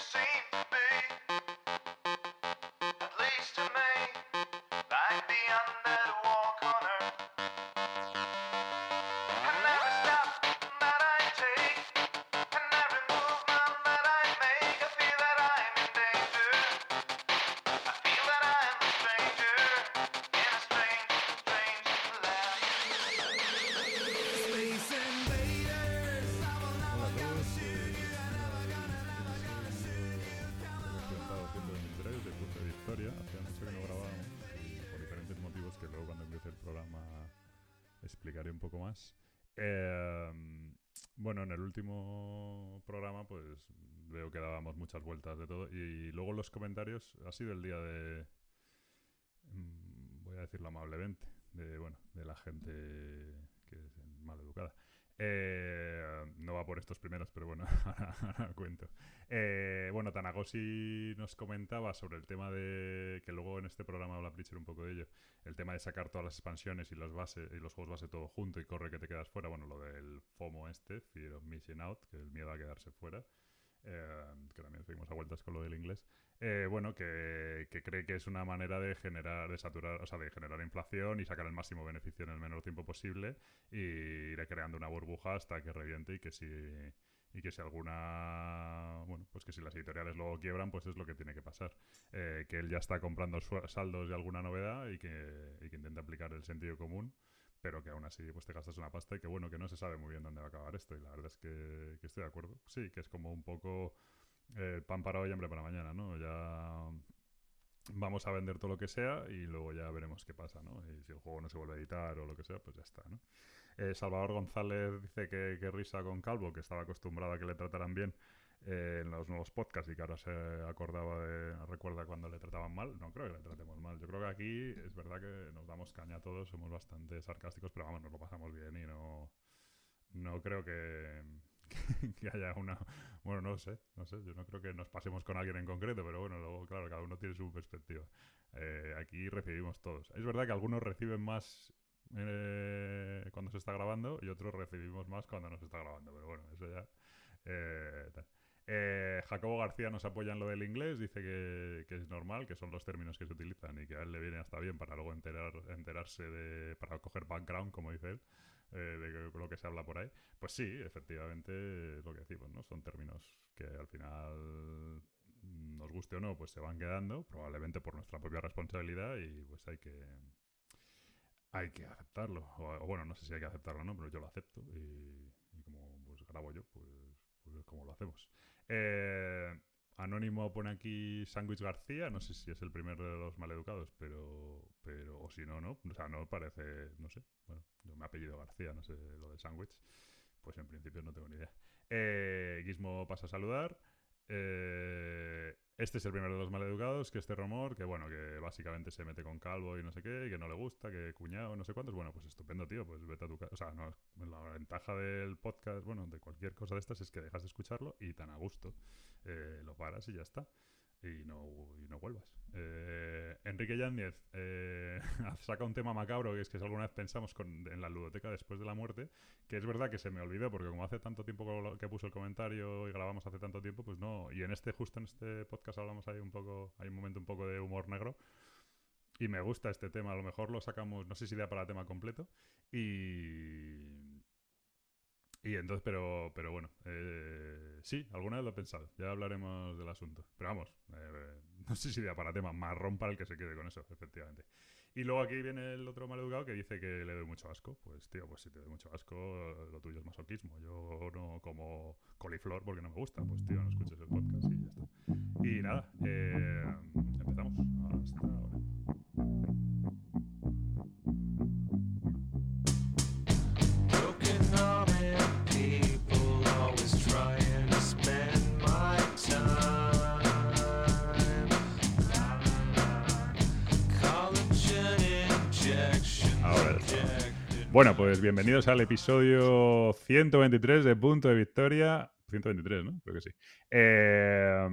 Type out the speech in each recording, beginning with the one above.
the same. Un poco más. Eh, bueno, en el último programa pues veo que dábamos muchas vueltas de todo y luego los comentarios ha sido el día de... mm, voy a decirlo amablemente, de, bueno, de la gente que es mal educada. Eh, no va por estos primeros, pero bueno, ahora cuento. Eh, bueno, nos comentaba sobre el tema de. que luego en este programa habla Pritchard un poco de ello. El tema de sacar todas las expansiones y los, base, y los juegos base todo junto y corre que te quedas fuera. Bueno, lo del FOMO este, Fear of Missing Out, que el miedo a quedarse fuera. eh, que también seguimos a vueltas con lo del inglés. Eh, bueno, que, que cree que es una manera de generar, de saturar, o sea, de generar inflación y sacar el máximo beneficio en el menor tiempo posible y ir creando una burbuja hasta que reviente y que si y que si alguna bueno pues que si las editoriales luego quiebran pues es lo que tiene que pasar Eh, que él ya está comprando saldos de alguna novedad y que, y que intenta aplicar el sentido común pero que aún así pues te gastas una pasta y que bueno que no se sabe muy bien dónde va a acabar esto y la verdad es que, que estoy de acuerdo sí que es como un poco eh, pan para hoy y hambre para mañana no ya vamos a vender todo lo que sea y luego ya veremos qué pasa, ¿no? Y si el juego no se vuelve a editar o lo que sea, pues ya está, ¿no? Eh, Salvador González dice que, que risa con Calvo, que estaba acostumbrado a que le trataran bien eh, en los nuevos podcasts y que ahora se acordaba de, recuerda cuando le trataban mal. No creo que le tratemos mal. Yo creo que aquí es verdad que nos damos caña a todos, somos bastante sarcásticos, pero vamos, nos lo pasamos bien y no, no creo que, que haya una... Bueno, no sé, no sé, yo no creo que nos pasemos con alguien en concreto, pero bueno, luego, claro, cada uno tiene su perspectiva. Eh, aquí recibimos todos. Es verdad que algunos reciben más eh, cuando se está grabando y otros recibimos más cuando no se está grabando, pero bueno, eso ya... eh. Eh, Jacobo García nos apoya en lo del inglés, dice que, es normal, que son los términos que se utilizan y que a él le viene hasta bien para luego enterar, enterarse de, para coger background, como dice él, eh, de lo que se habla por ahí. Pues sí, efectivamente, es lo que decimos, ¿no? Son términos que al final, nos guste o no, pues se van quedando, probablemente por nuestra propia responsabilidad y pues hay que hay que aceptarlo. O, bueno, no sé si hay que aceptarlo o no, pero yo lo acepto y, como pues grabo yo, pues, pues es como lo hacemos. Eh, Anónimo pone aquí Sándwich García, no sé si es el primero de los maleducados, pero, pero o si no, no. O sea, no parece, no sé. Bueno, yo me apellido García, no sé lo del sándwich. Pues en principio no tengo ni idea. Eh, Gizmo pasa a saludar. Eh, este es el primero de los maleducados, que este rumor, que bueno, que básicamente se mete con Calvo y no sé qué, y que no le gusta, que cuñado, no sé cuántos. Bueno, pues estupendo, tío, pues vete a tu casa. O sea, no, la ventaja del podcast, bueno, de cualquier cosa de estas es que dejas de escucharlo y tan a gusto. Eh, lo paras y ya está. Y no, y no vuelvas. Eh, Enrique Yáñez eh, saca un tema macabro, que es que alguna vez pensamos con- en la ludoteca después de la muerte, que es verdad que se me olvidó, porque como hace tanto tiempo que puso el comentario y grabamos hace tanto tiempo, pues no. Y en este, justo en este podcast hablamos ahí un poco, hay un momento un poco de humor negro. Y me gusta este tema, a lo mejor lo sacamos, no sé si da para tema completo. Y. Y entonces, pero, pero bueno, eh, sí, alguna vez lo he pensado. Ya hablaremos del asunto. Pero vamos, eh, no sé si da para tema. Marrón para el que se quede con eso, efectivamente. Y luego aquí viene el otro maleducado que dice que le doy mucho asco. Pues, tío, pues si te doy mucho asco, lo tuyo es masoquismo. Yo no como coliflor porque no me gusta. Pues, tío, no escuches el podcast y ya está. Y nada, eh, empezamos. Hasta ahora. Bueno, pues bienvenidos al episodio 123 de Punto de Victoria. 123, ¿no? Creo que sí. Eh,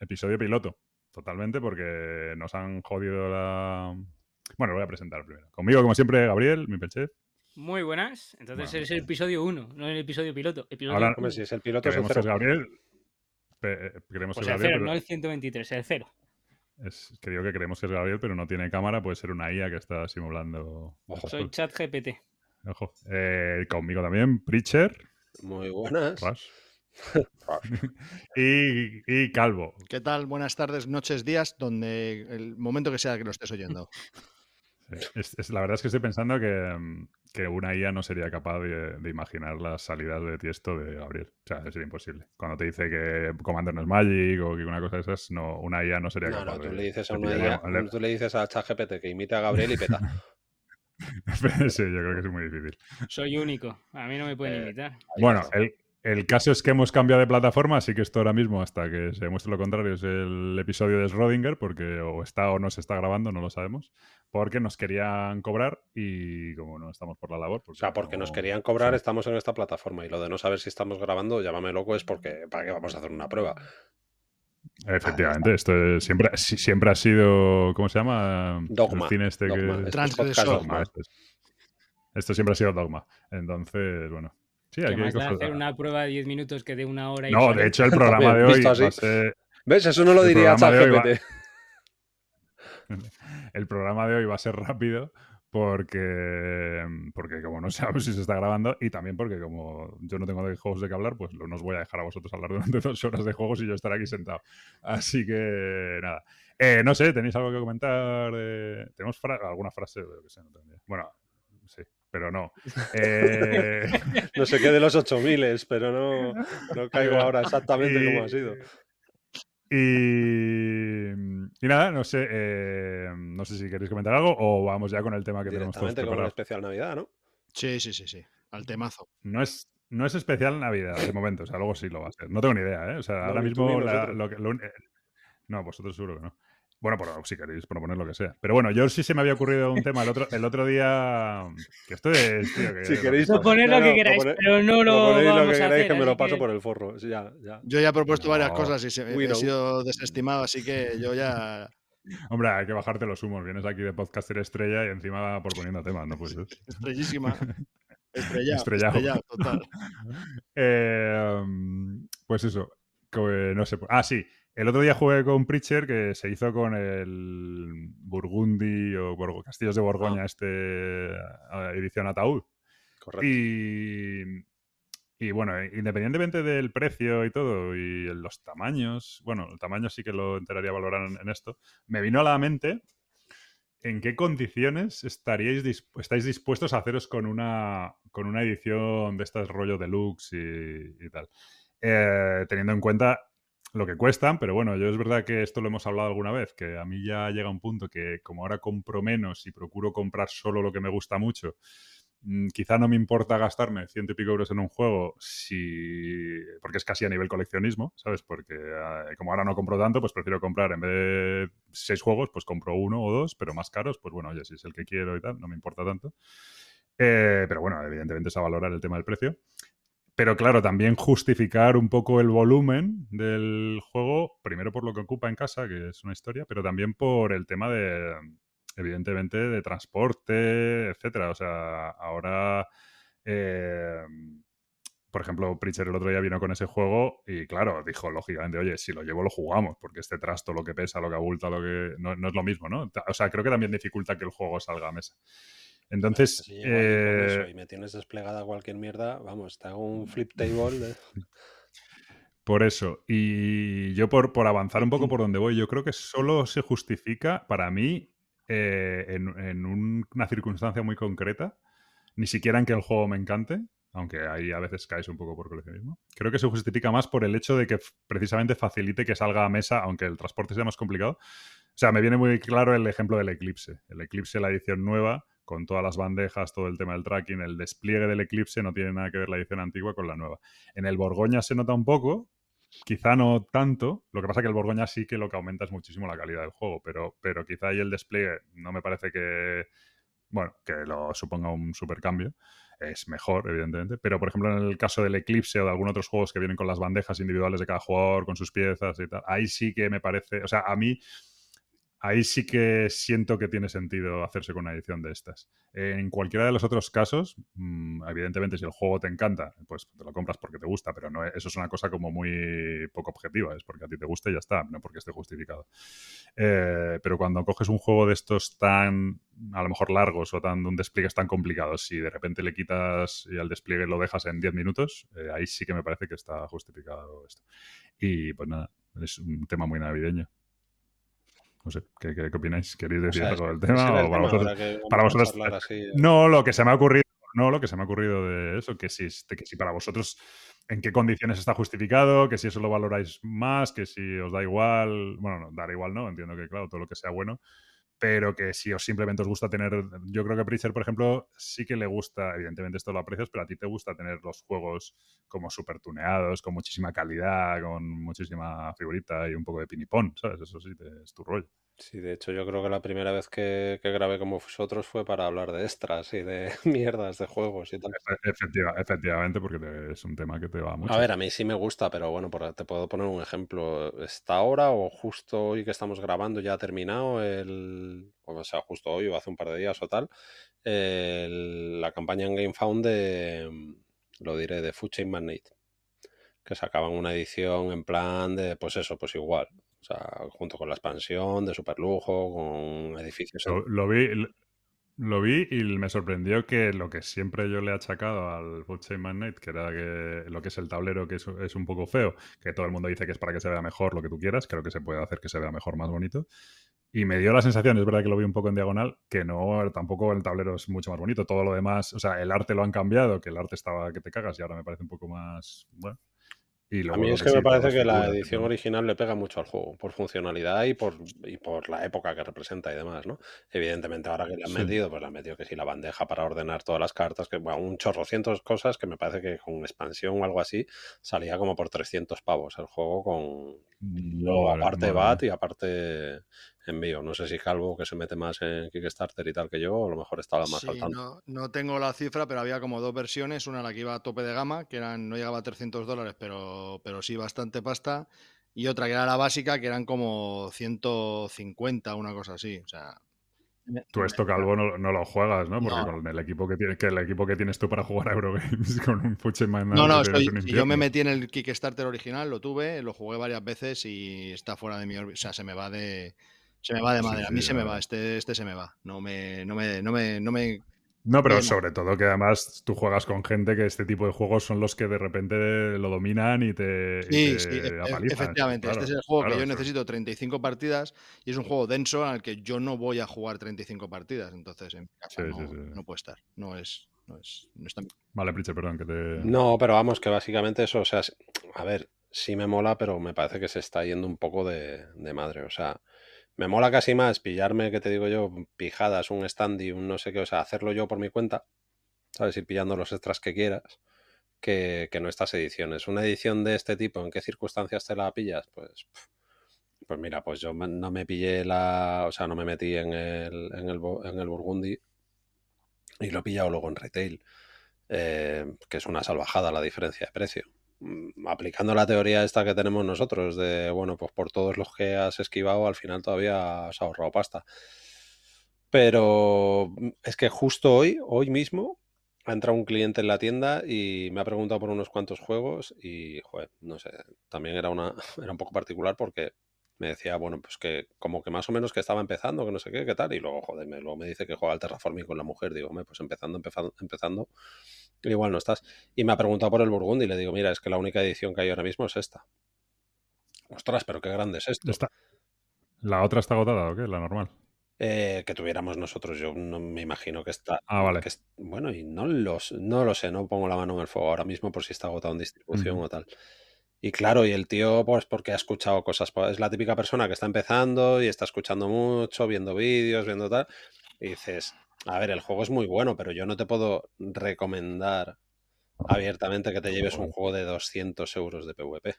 episodio piloto, totalmente, porque nos han jodido la... Bueno, lo voy a presentar primero. Conmigo, como siempre, Gabriel, mi pelchef. Muy buenas. Entonces Bueno, es el episodio 1, no el episodio piloto. Episodio Ahora- si es el piloto, es el Creemos que es cero. Gabriel. eh, creemos Pues que el es Gabriel, cero, pero no el 123, el cero. es, que digo que creemos que es Gabriel, pero no tiene cámara, puede ser una IA que está simulando. Ojo. Soy chat GPT. Ojo. Eh, conmigo también, Preacher, Muy buenas. Y, y Calvo. ¿Qué tal? Buenas tardes, noches, días, donde el momento que sea que lo estés oyendo. Sí. Es- es- la verdad es que estoy pensando que, mm, que una IA no sería capaz de, de imaginar las salidas de tiesto de Gabriel. O sea, sería imposible. Cuando te dice que Commander no es Magic o que una cosa de esas, no, una IA no sería No, capaz no, de. tú le dices a de una IA, tú le dices a ChatGPT que imite a Gabriel y peta. sí, yo creo que es muy difícil. Soy único. A mí no me pueden Eh, imitar. Bueno, el, el caso es que hemos cambiado de plataforma, así que esto ahora mismo, hasta que se demuestre lo contrario, es el episodio de Schrödinger, porque o está o no se está grabando, no lo sabemos, porque nos querían cobrar y como no estamos por la labor. O sea, porque nos no- querían cobrar, sí. estamos en esta plataforma. Y lo de no saber si estamos grabando, llámame loco, es porque ¿para qué vamos a hacer una prueba? Efectivamente, esto es- siempre, si- siempre ha sido, ¿cómo se llama? Dogma, El cine este Dogma. que... Esto es Transgresor. Dogma, esto, es- esto siempre ha sido dogma. Entonces, bueno. Sí, Que hay que da hacer una prueba de 10 minutos que de una hora y No, de hecho, el programa de hoy va a ser... ¿Ves? Eso no lo El diría hoy va- ChatGPT. El programa de hoy va a ser rápido porque, porque como no sabemos si se está grabando y también porque como yo no tengo de juegos de qué hablar, pues no os voy a dejar a vosotros hablar durante dos horas de juegos y yo estar aquí sentado. Así que nada. Eh, no sé, ¿tenéis algo que comentar? ¿Tenemos fra- alguna frase? Sé, no. Bueno, sí, pero no. Eh, No sé qué de los 8000, pero no, no caigo ahora exactamente cómo ha sido. Y, y nada, no sé, eh, no sé si queréis comentar algo o vamos ya con el tema que tenemos todos Directamente como preparado. especial Navidad, ¿no? Sí, sí, sí, sí. Al temazo. No es, no es especial Navidad de momento, o sea, luego sí lo va a ser. No tengo ni idea, ¿eh? O sea, No, ahora mismo ni la- nosotros. lo que- lo un- eh, no, vosotros seguro que no. Bueno, pero si queréis proponer lo que sea. Pero bueno, yo sí se me había ocurrido un tema el otro, el otro día. Que esto es. tío, que- Si queréis- Proponer lo que no, queráis, proponer- pero no lo Proponéis vamos lo que a queráis hacer. que me lo paso que- por el forro. Sí, Ya, ya. Yo ya he propuesto varias cosas y se- he know. sido desestimado, así que yo ya. Hombre, hay que bajarte los humos. Vienes aquí de podcaster estrella y encima proponiendo temas, ¿no? Pues. Estrellísima. Estrellado. Estrellado. Estrellado, total. Eh, pues eso. que no sé. Ah, sí. El otro día jugué con Preacher que se hizo con el Burgundy o Borgo- Castillos de Borgoña, este eh, edición Ataúd. Correcto. Y, y bueno, eh, independientemente del precio y todo, y los tamaños, bueno, el tamaño sí que lo enteraría a valorar en, en esto, me vino a la mente en qué condiciones estaríais estáis dispuestos a haceros con una, con una edición de estas rollo deluxe y, y tal. Eh, teniendo en cuenta lo que cuestan, pero bueno, yo es verdad que esto lo hemos hablado alguna vez, que a mí ya llega un punto que como ahora compro menos y procuro comprar solo lo que me gusta mucho, mm, quizá no me importa gastarme ciento y pico euros en un juego si porque es casi a nivel coleccionismo, ¿sabes? Porque eh, como ahora no compro tanto, pues prefiero comprar en vez de seis juegos, pues compro uno o dos, pero más caros, pues bueno, oye, si es el que quiero y tal, no me importa tanto. Eh, pero bueno, evidentemente es a valorar el tema del precio. Pero claro, también justificar un poco el volumen del juego, primero por lo que ocupa en casa, que es una historia, pero también por el tema de, evidentemente, de transporte, etcétera. O sea, ahora, eh, por ejemplo, Preacher el otro día vino con ese juego y claro, dijo lógicamente, oye, si lo llevo lo jugamos, porque este trasto, lo que pesa, lo que abulta, lo que... No, no es lo mismo, ¿no? O sea, creo que también dificulta que el juego salga a mesa. Entonces, Si eso eh, y me tienes desplegada cualquier mierda, vamos, te hago un flip table. de- Por eso, y yo por, por avanzar un poco por donde voy, yo creo que solo se justifica para mí eh, en, en un- una circunstancia muy concreta, ni siquiera en que el juego me encante, aunque ahí a veces caes un poco por coleccionismo. Creo que se justifica más por el hecho de que precisamente facilite que salga a mesa, aunque el transporte sea más complicado. O sea, me viene muy claro el ejemplo del Eclipse. El Eclipse, la edición nueva, con todas las bandejas, todo el tema del tracking, el despliegue del Eclipse, no tiene nada que ver la edición antigua con la nueva. En el Borgoña se nota un poco, quizá no tanto. Lo que pasa que el Borgoña sí que lo que aumenta es muchísimo la calidad del juego, pero, pero quizá ahí el despliegue no me parece que, bueno, que lo suponga un supercambio. Es mejor, evidentemente. Pero, por ejemplo, en el caso del Eclipse o de algunos otros juegos que vienen con las bandejas individuales de cada jugador, con sus piezas y tal, ahí sí que me parece. O sea, a mí ahí sí que siento que tiene sentido hacerse con una edición de estas. En cualquiera de los otros casos, mm, evidentemente, si el juego te encanta, pues te lo compras porque te gusta, pero no, eso es una cosa como muy poco objetiva, es porque a ti te gusta y ya está, no porque esté justificado. Eh, pero cuando coges un juego de estos tan, a lo mejor largos o tan, un despliegues tan complicados, si de repente le quitas y al despliegue lo dejas en 10 minutos, eh, ahí sí que me parece que está justificado esto. Y pues nada, es un tema muy navideño. No sé, ¿qué, qué, qué opináis? ¿Queréis O decir sea, algo del tema? o para tema vosotros? para así, eh. No, lo que se me ha ocurrido, no, lo que se me ha ocurrido de eso, que si, de que si para vosotros en qué condiciones está justificado, que si eso lo valoráis más, que si os da igual, bueno, no, dar igual no, entiendo que claro, todo lo que sea bueno, pero que si os simplemente os gusta tener, yo creo que a Pritchard, por ejemplo, sí que le gusta, evidentemente esto lo aprecias, pero a ti te gusta tener los juegos como súper tuneados, con muchísima calidad, con muchísima figurita y un poco de pinipón, ¿sabes? Eso sí, es tu rollo. Sí, de hecho yo creo que la primera vez que, que grabé con vosotros fue para hablar de extras y de mierdas de juegos y tal. Efe- efectiva- efectivamente, porque te- es un tema que te va mucho. A ver, a mí sí me gusta, pero bueno, por- te puedo poner un ejemplo. Está ahora o justo hoy que estamos grabando ya ha terminado el, o sea, justo hoy o hace un par de días o tal, el- la campaña en GameFound de, lo diré, de Food Chain Magnate, que sacaban una edición en plan de, pues eso, pues igual, o sea, junto con la expansión de super lujo, con edificios. Lo, lo vi, lo vi y me sorprendió que lo que siempre yo le he achacado al Food Chain Magnate, que era que lo que es el tablero, que es, es un poco feo, que todo el mundo dice que es para que se vea mejor lo que tú quieras, creo que se puede hacer que se vea mejor, más bonito. Y me dio la sensación, es verdad que lo vi un poco en diagonal, que no, tampoco el tablero es mucho más bonito. Todo lo demás, o sea, el arte lo han cambiado, que el arte estaba que te cagas y ahora me parece un poco más, bueno. Y A mí es que sí, me parece que la edición ¿no? original le pega mucho al juego, por funcionalidad y por, y por la época que representa y demás, ¿no? Evidentemente ahora que le han Sí. metido, pues le han metido que si la bandeja para ordenar todas las cartas, que bueno, un chorro cientos cosas que me parece que con expansión o algo así salía como por 300 pavos el juego con Madre- aparte mía. y aparte envío. No sé si Calvo, que se mete más en Kickstarter y tal que yo, a lo mejor estaba más Sí, al tanto. no, no tengo la cifra, pero había como dos versiones. Una la que iba a tope de gama, que eran, no llegaba a 300 dólares, pero, pero sí bastante pasta. Y otra que era la básica, que eran como 150, una cosa así. O sea, Tú esto, Calvo, no, no lo juegas, ¿no? Porque No. con el equipo que, tiene, que el equipo que tienes tú para jugar a Eurogames con un Fuche Man No, no, estoy- si yo me metí en el Kickstarter original, lo tuve, lo jugué varias veces y está fuera de mi órbita. O sea, se me va de. Se me va de Sí, madre. a sí, mí se me va, este, este se me va. No me, no me, no me, no me No, pero Bien. sobre todo que además tú juegas con gente que este tipo de juegos son los que de repente lo dominan y te, y Sí, te sí, e- e- apalizan. efectivamente. Claro, este es el juego claro, que yo necesito 35 partidas y es un juego denso al que yo no voy a jugar 35 partidas. Entonces, en mi casa Sí, no, sí, sí. no puede estar. No es, no es, no está. Vale, Pritchard, perdón, que te... No, pero vamos, que básicamente eso, o sea, a ver, sí me mola, pero me parece que se está yendo un poco de, de madre. O sea, me mola casi más pillarme, que te digo yo, pijadas, un stand y un no sé qué, o sea, hacerlo yo por mi cuenta, ¿sabes? Ir pillando los extras que quieras, que, que no estas ediciones. Una edición de este tipo, ¿en qué circunstancias te la pillas? Pues, pues mira, pues yo no me pillé la, o sea, no me metí en el, en el, en el Burgundy y lo he pillado luego en retail eh, que es una salvajada la diferencia de precio. Mm, Aplicando la teoría esta que tenemos nosotros de, bueno, pues por todos los que has esquivado, al final todavía has ahorrado pasta. Pero mm, es que justo hoy, hoy mismo, ha entrado un cliente en la tienda y me ha preguntado por unos cuantos juegos y, no sé, también era, una, era un poco particular porque me decía, bueno, pues que como que más o menos que estaba empezando, que no sé qué, qué tal, y luego, joder, me, luego me dice que juega al Terraforming con la mujer, digo, hombre, pues empezando, empezando, empezando, igual no estás. Y me ha preguntado por el Burgundy y le digo, mira, es que la única edición que hay ahora mismo es esta. Ostras, pero qué grande es esto. Está- ¿La otra está agotada o qué? La normal. Eh, que tuviéramos nosotros, yo no me imagino que está. Ah, vale. que es- bueno, y no, los, no lo sé, no pongo la mano en el fuego ahora mismo por si está agotado en distribución o tal. Y claro, y el tío, pues porque ha escuchado cosas, pues, es la típica persona que está empezando y está escuchando mucho, viendo vídeos, viendo tal, y dices, a ver, el juego es muy bueno, pero yo no te puedo recomendar abiertamente que te lleves un juego de 200 euros de PvP.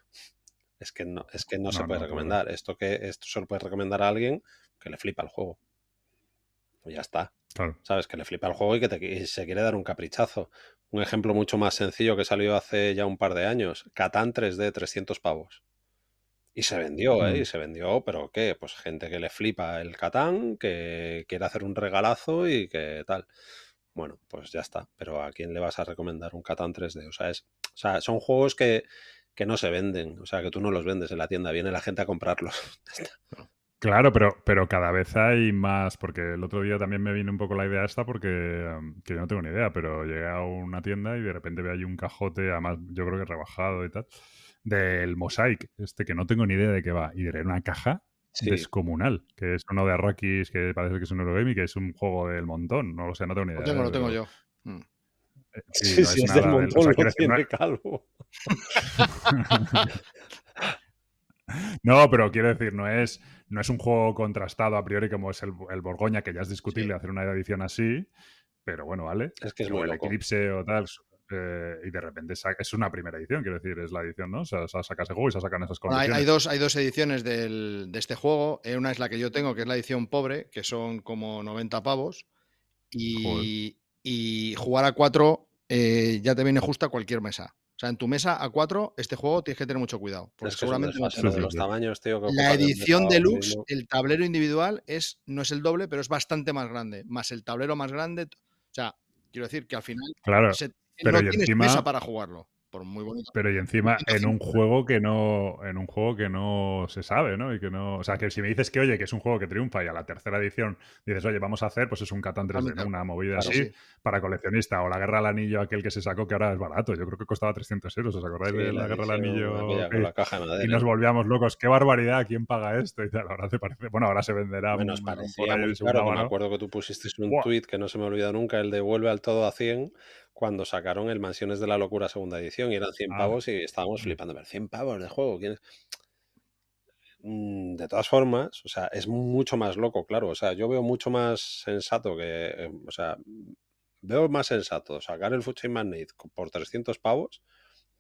Es que no, es que no, se puede no, recomendar. Esto que esto se lo puede recomendar a alguien que le flipa el juego. Y ya está. Claro. ¿Sabes? Que le flipa el juego y que te- y se quiere dar un caprichazo. Un ejemplo mucho más sencillo que salió hace ya un par de años. Catán 3D, 300 pavos. Y se vendió, ¿eh? Mm. Y se vendió, pero ¿qué? Pues gente que le flipa el Catán, que quiere hacer un regalazo y que tal. Bueno, pues ya está. Pero ¿a quién le vas a recomendar un Catán 3D? O sea, es, o sea son juegos que, que no se venden. O sea, que tú no los vendes en la tienda. Viene la gente a comprarlos. Claro, pero, pero cada vez hay más, porque el otro día también me vino un poco la idea esta, porque um, que yo no tengo ni idea, pero llegué a una tienda y de repente veo ahí un cajote, además yo creo que rebajado y tal, del Mosaic, este que no tengo ni idea de qué va, y era una caja Sí. descomunal, que es uno de Arrakis, que parece que es un Eurogame y que es un juego del montón, no lo sé, no tengo ni idea. Lo tengo, ¿eh? lo tengo yo. Mm. eh, Sí, sí, no sí, es es del nada del- o montón, sea, tiene calvo. No, pero quiero decir, no es, no es un juego contrastado a priori como es el, el Borgoña, que ya es discutible Sí. hacer una edición así, pero bueno, vale. Es que es o muy el loco. Eclipse o tal, eh, y de repente es una primera edición, quiero decir, es la edición, ¿no? O sea, sa- saca ese juego y se sacan esas Bueno, hay, dos, hay dos ediciones del- de este juego. Eh, Una es la que yo tengo, que es la edición pobre, que son como 90 pavos. Y, y jugar a 4 ya te viene justo a cualquier mesa. O sea, en tu mesa a 4, este juego tienes que tener mucho cuidado. Porque Es que seguramente no Sí, los sí. tamaños, tío. que La edición deluxe, mismo. el tablero individual es, no es el doble, pero es bastante más grande. Más el tablero más grande. O sea, quiero decir que al final Claro, se- pero no y tienes encima- mesa para jugarlo. Por muy bonito. pero y encima en 105. un juego que no en un juego que no se sabe, ¿no? Y que no, o sea, que si me dices que oye, que es un juego que triunfa y a la tercera edición dices, "Oye, vamos a hacer pues es un Catán 3D, ¿no? Una movida Claro, así Sí. para coleccionista o la Guerra al Anillo aquel que se sacó que ahora es barato, yo creo que costaba 300 euros, ¿os acordáis Sí, de la, Guerra al edición Anillo? con la caja de y nos volvíamos locos. ¡Qué barbaridad! ¿Quién paga esto? Y tal. Ahora te parece. Bueno, ahora se venderá. Bueno, por ahí muy que me acuerdo que tú pusiste un tuit que no se me olvida nunca, el de vuelve al todo a 100, cuando sacaron el Mansiones de la Locura segunda edición y eran 100 Ah. pavos y estábamos Mm. flipando. Pero 100 pavos de juego, ¿quién es? Mm, De todas formas, o sea, es mucho más loco, claro. O sea, yo veo mucho más sensato que, eh, o sea, veo más sensato sacar el Food Chain Magnate por 300 pavos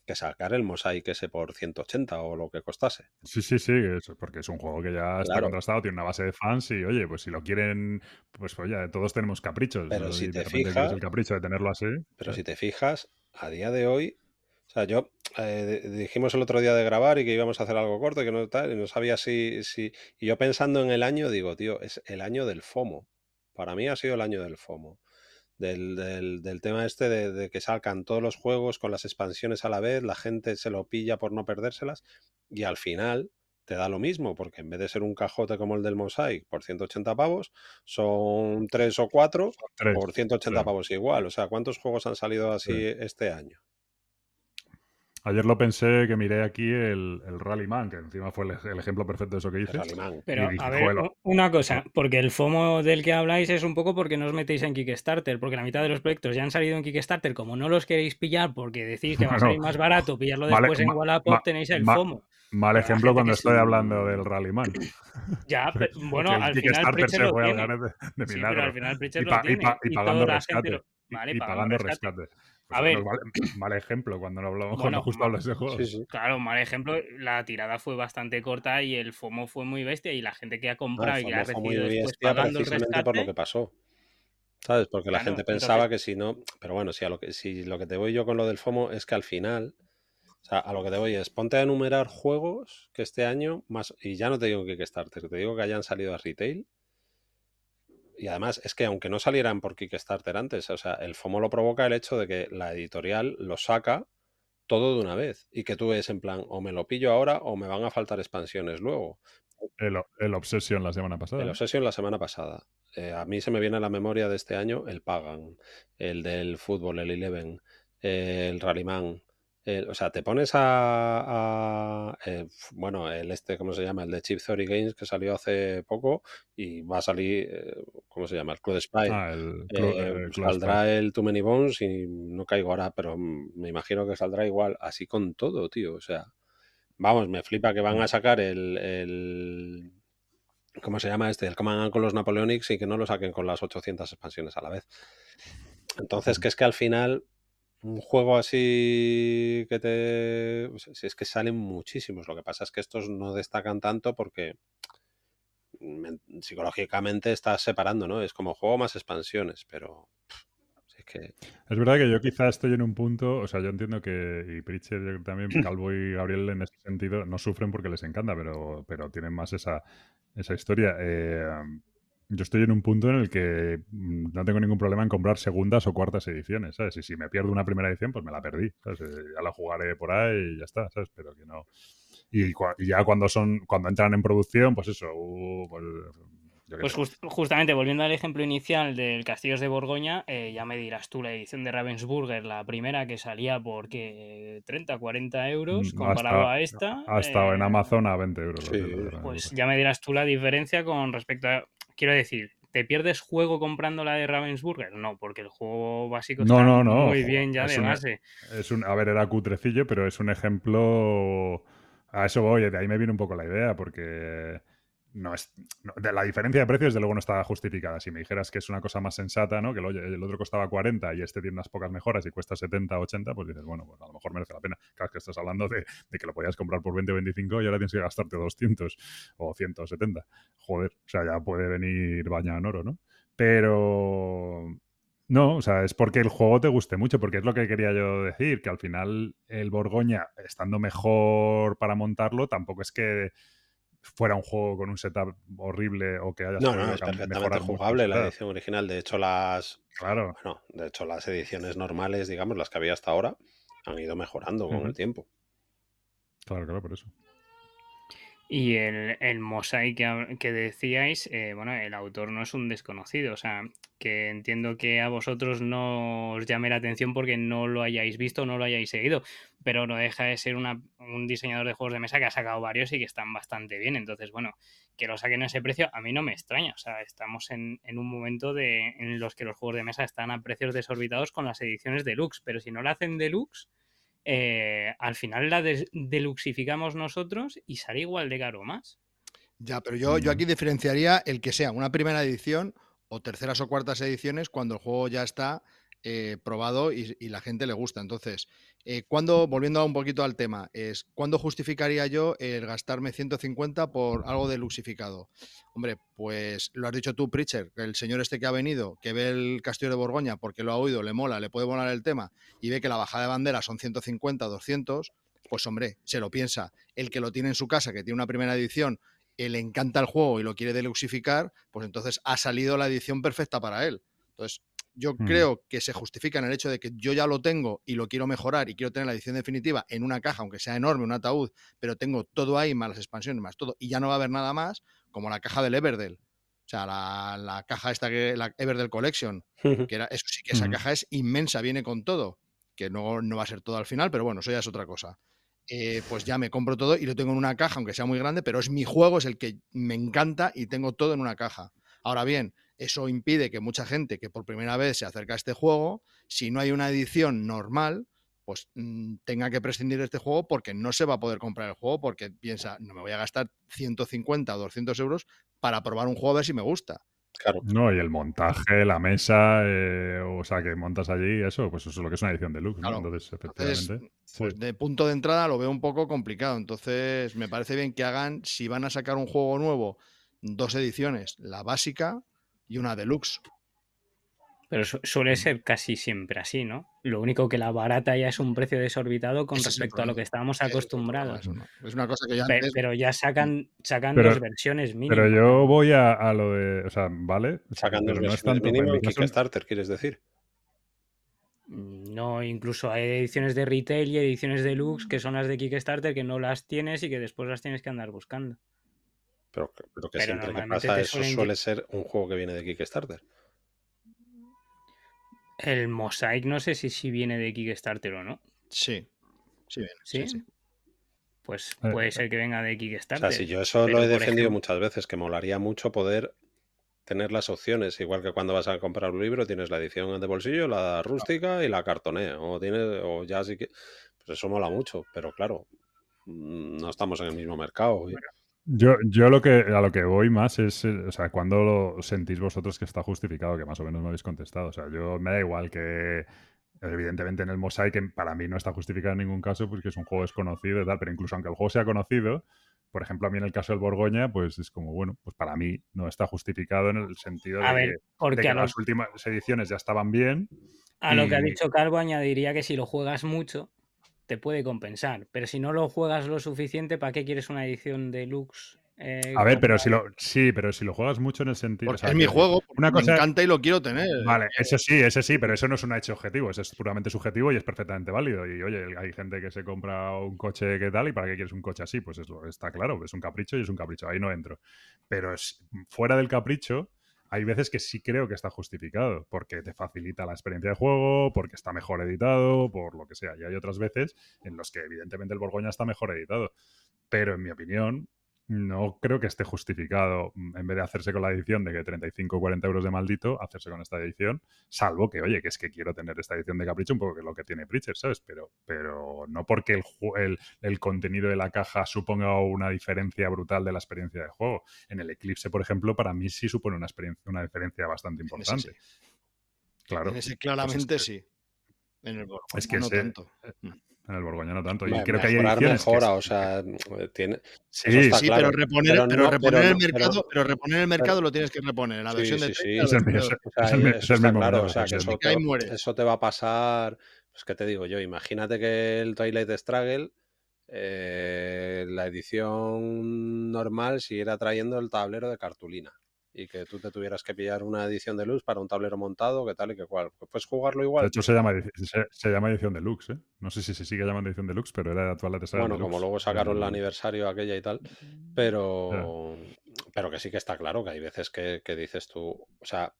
que sacar el Mosaic ese por 180 o lo que costase. Sí, sí, sí. eso, porque es un juego que ya está contrastado, tiene una base de fans y, oye, pues si lo quieren, pues oye, todos tenemos caprichos. Pero ¿no? si y te fijas- el capricho de tenerlo así. Pero pues, si te fijas, a día de hoy, o sea, yo eh, di- dijimos el otro día de grabar y que íbamos a hacer algo corto y que no tal, y no sabía si, si. Y yo pensando en el año, digo, tío, es el año del FOMO. Para mí ha sido el año del FOMO. Del, del- del tema este de, de que salgan todos los juegos con las expansiones a la vez, la gente se lo pilla por no perdérselas, y al final te da lo mismo, porque en vez de ser un cajote como el del Mosaic por 180 pavos, son tres o cuatro tres. por 180 claro. pavos igual. O sea, ¿cuántos juegos han salido así Sí. este año? Ayer lo pensé que miré aquí el, el Rallyman, que encima fue el, el ejemplo perfecto de eso que El dices. Pero, dije, a ver, "Joder, u- una cosa, porque el FOMO del que habláis es un poco porque no os metéis en Kickstarter, porque la mitad de los proyectos ya han salido en Kickstarter, como no los queréis pillar porque decís que va a salir más barato pillarlo vale, después en Wallapop, tenéis el ma- FOMO. Mal la ejemplo cuando estoy sí- hablando del Rallyman. Ya, pe- bueno, el al final Kickstarter Pritchard se lo fue al tiene. de, de Sí, pero al final Pritchard y, lo pa- y tiene. pa- y y pagando rescate. lo- Vale, y, pagando pagando rescate. rescate. A ver. mal, mal ejemplo cuando no hablamos, Bueno, cuando justo hablo de ese juego. Sí, sí. Claro, mal ejemplo, la tirada fue bastante corta y el FOMO fue muy bestia y la gente que ha comprado y que ha FOMO fue muy recibido después bestia pagando el precisamente por lo rescate, que pasó. ¿Sabes? Porque la Claro, gente entonces- pensaba que si no. Pero bueno, si, a lo que, si lo que te voy yo con lo del FOMO es que al final. O sea, a lo que te voy es ponte a enumerar juegos que este año más. Y ya no te digo que Kickstarter, te digo que hayan salido a retail. Y además es que aunque no salieran por Kickstarter antes, o sea, el FOMO lo provoca el hecho de que la editorial lo saca todo de una vez. Y que tú ves en plan, o me lo pillo ahora o me van a faltar expansiones luego. El, el Obsession la semana pasada. El. Obsession la semana pasada. Eh, a mí se me viene a la memoria de este año el Pagan, el del fútbol, el Eleven, el Rallyman. O sea, te pones a, eh, bueno, el este, ¿cómo se llama? El de Chip Theory Games que salió hace poco y va a salir, eh, ¿cómo se llama? El Club Spy. Ah, el, Eh, el Club saldrá el Too Many Bones y no caigo ahora, pero mm, me imagino que saldrá igual, así con todo, tío. O sea, vamos, me flipa que van a sacar el, el- ¿cómo se llama este? El hagan con los Napoleonics y que no lo saquen con las 800 expansiones a la vez. Entonces, que es que al final un juego así que te... o sea, si es que salen muchísimos. Lo que pasa es que estos no destacan tanto porque men- psicológicamente estás separando, ¿no? Es como juego más expansiones, pero Es que Es verdad que yo quizá estoy en un punto, o sea, yo entiendo que, y Pritchard también, Calvo y Gabriel en ese sentido no sufren porque les encanta, pero, pero tienen más esa, esa historia. Eh, yo estoy en un punto en el que mm, no tengo ningún problema en comprar segundas o cuartas ediciones, ¿sabes? Y si me pierdo una primera edición, pues me la perdí, ¿sabes? Eh, Ya la jugaré por ahí y ya está, ¿sabes? Pero que no... Y, ya cuando son cuando entran en producción, pues eso, uh, pues, Pues justamente volviendo al ejemplo inicial del Castillos de Borgoña, eh, ya me dirás tú, la edición de Ravensburger, la primera que salía por ¿qué? 30, 40 euros, Mm, comparado a esta. Ha estado en eh, Amazon a 20 euros. Sí, Pues ya me dirás tú la diferencia con respecto a. Quiero decir, ¿te pierdes juego comprando la de Ravensburger? No, porque el juego básico No, está no, no, muy bien ya de una- base. Es un, a ver, era cutrecillo, pero es un ejemplo. A eso voy, de ahí me viene un poco la idea, porque no es. de la diferencia de precios, desde luego, no está justificada. Si me dijeras que es una cosa más sensata, ¿no? Que el otro costaba 40 y este tiene unas pocas mejoras y cuesta 70, 80, pues dices, bueno, pues a lo mejor merece la pena. Claro, es que estás hablando de, de que lo podías comprar por 20 o 25 y ahora tienes que gastarte 200 o 170. Joder, o sea, ya puede venir bañado en oro, ¿no? Pero. No, o sea, es porque el juego te guste mucho, porque es lo que quería yo decir, que al final el Borgoña, estando mejor para montarlo, tampoco es que fuera un juego con un setup horrible o que haya no, no, es perfectamente jugable la edición original. De hecho, las Claro, bueno, de hecho, las ediciones normales, digamos, las que había hasta ahora, han ido mejorando con el tiempo. claro, claro, por eso. Y el, el mosaic que, que decíais, eh, bueno, el autor no es un desconocido, o sea, que entiendo que a vosotros no os llame la atención porque no lo hayáis visto, no lo hayáis seguido, pero no deja de ser una- un diseñador de juegos de mesa que ha sacado varios y que están bastante bien. Entonces, bueno, que lo saquen a ese precio, a mí no me extraña. O sea, estamos en, en un momento de, en los que los juegos de mesa están a precios desorbitados con las ediciones deluxe, pero si no la hacen deluxe, eh, al final la des- deluxificamos nosotros y sale igual de caro o más. Ya, pero yo, yo Mm. aquí diferenciaría el que sea una primera edición o terceras o cuartas ediciones cuando el juego ya está eh, probado y, la gente le gusta. Entonces, eh, cuando, volviendo un poquito al tema, es ¿cuándo justificaría yo el gastarme 150 por algo de luxificado? Hombre, pues lo has dicho tú, Pritcher, el señor este que ha venido, que ve el Castillo de Borgoña porque lo ha oído, le mola, le puede volar el tema y ve que la bajada de bandera son 150, 200, pues hombre, se lo piensa. El que lo tiene en su casa, que tiene una primera edición, eh, le encanta el juego y lo quiere deluxificar, pues entonces ha salido la edición perfecta para él. Entonces, yo Mm. creo que se justifica en el hecho de que yo ya lo tengo y lo quiero mejorar y quiero tener la edición definitiva en una caja, aunque sea enorme, un ataúd, pero tengo todo ahí, más las expansiones, más todo, y ya no va a haber nada más, como la caja del Everdell. O sea, la, la caja esta que, la Everdell Collection, que era, eso sí que esa Ujú. caja es inmensa, viene con todo, que no, no va a ser todo al final, pero bueno, eso ya es otra cosa. Eh, pues ya me compro todo y lo tengo en una caja, aunque sea muy grande, pero es mi juego, es el que me encanta y tengo todo en una caja. Ahora bien, eso impide que mucha gente que por primera vez se acerca a este juego, si no hay una edición normal, pues mm, tenga que prescindir de este juego porque no se va a poder comprar el juego porque piensa, no me voy a gastar 150 o 200 euros para probar un juego a ver si me gusta. Claro. No, y el montaje, la mesa, eh, o sea, que montas allí, eso, pues eso es lo que es una edición deluxe, ¿no? Claro. Entonces, Entonces, efectivamente. pues sí. de punto de entrada lo veo un poco complicado. Entonces, me parece bien que hagan, si van a sacar un juego nuevo, dos ediciones, la básica y una deluxe. Pero su- suele ser casi siempre así, ¿no? Lo único que la barata ya es un precio desorbitado con Ese respecto a lo que estábamos es acostumbrados. no. Es una cosa que ya Pe- antes... pero ya sacan, sacan Pero- dos versiones mínimas. Pero yo voy a, a lo de. O sea, vale. no es versiones en caso- Kickstarter, quieres decir. No, incluso hay ediciones de retail y ediciones deluxe que son las de Kickstarter que no las tienes y que después las tienes que andar buscando. Pero, que- pero que Pero siempre que pasa eso suelen suele ser un juego que viene de Kickstarter. El Mosaic no sé si, si viene de Kickstarter o no. Sí. Sí, ¿Sí? sí, sí. Pues Eh, puede ser que venga de O Kickstarter. sea, si yo eso lo he defendido ejemplo- muchas veces, que molaría mucho poder tener las opciones, igual que cuando vas a comprar un libro, tienes la edición de bolsillo, la rústica y la cartonea, o tienes, o ya sí que, pues eso mola mucho, pero claro, mm, no estamos en el mismo mercado. Yo, yo lo que a lo que voy más es, eh, o sea, cuando lo sentís vosotros que está justificado, que más o menos me habéis contestado. O sea, yo me da igual que, evidentemente, en el Mosaic para mí no está justificado en ningún caso, porque es un juego desconocido y tal, pero incluso aunque el juego sea conocido, por ejemplo, a mí en el caso del Borgoña, pues es como, bueno, pues para mí no está justificado en el sentido de, A ver, que- de porque que a las últimas ediciones ya estaban bien A lo que ha dicho Calvo añadiría que si lo juegas mucho, te puede compensar. Pero si no lo juegas lo suficiente, ¿para qué quieres una edición deluxe? eh, A ver, pero si lo, sí, pero si lo juegas mucho en el sentido. Porque o sea, es mi juego, me cosa, encanta y lo quiero tener. Vale, ese sí, ese sí, pero eso no es un hecho objetivo, eso es puramente subjetivo y es perfectamente válido. Y oye, hay gente que se compra un coche que tal y para qué quieres un coche así, pues eso está claro, es un capricho y es un capricho, ahí no entro. Pero es- fuera del capricho, hay veces que sí creo que está justificado, porque te facilita la experiencia de juego, porque está mejor editado, por lo que sea. Y hay otras veces en los que evidentemente el Borgoña está mejor editado. Pero en mi opinión, no creo que esté justificado, mm, en vez de hacerse con la edición de que 35 o 40 euros de maldito, hacerse con esta edición, salvo que, oye, que es que quiero tener esta edición de Capricho un poco que es lo que tiene Preacher, ¿sabes? Pero, pero no porque el, el, el contenido de la caja suponga una diferencia brutal de la experiencia de juego. En el Eclipse, por ejemplo, para mí sí supone una, experiencia, una diferencia bastante En ese importante. Claro. En ese pues claramente es que- sí. En el Es que no ese- tanto. En el Borgoña no tanto. Y Me- creo que hay ediciones que mejora, sí- o sea, tiene. Sí, eso está Sí, claro, pero reponer, pero pero no- reponer pero el mercado, pero, reponer el mercado lo tienes que reponer. En la Sí, versión de sí, sí. 30, Es el la versión mío, de- sea, Es el mismo claro, o sea, que que eso te va- mueres. eso te va a pasar, pues qué te digo yo, imagínate que el Twilight Struggle, eh, la edición normal siguiera trayendo el tablero de cartulina y que tú te tuvieras que pillar una edición de luz para un tablero montado, que tal y que cual. Pues puedes jugarlo De igual. hecho, se llama, se, se llama edición deluxe, ¿eh? No sé si se sigue llamando edición deluxe, pero era actual de Bueno, como luego sacaron el el aniversario aquella y tal, pero, pero que sí que está claro que hay veces que, que dices tú, o sea,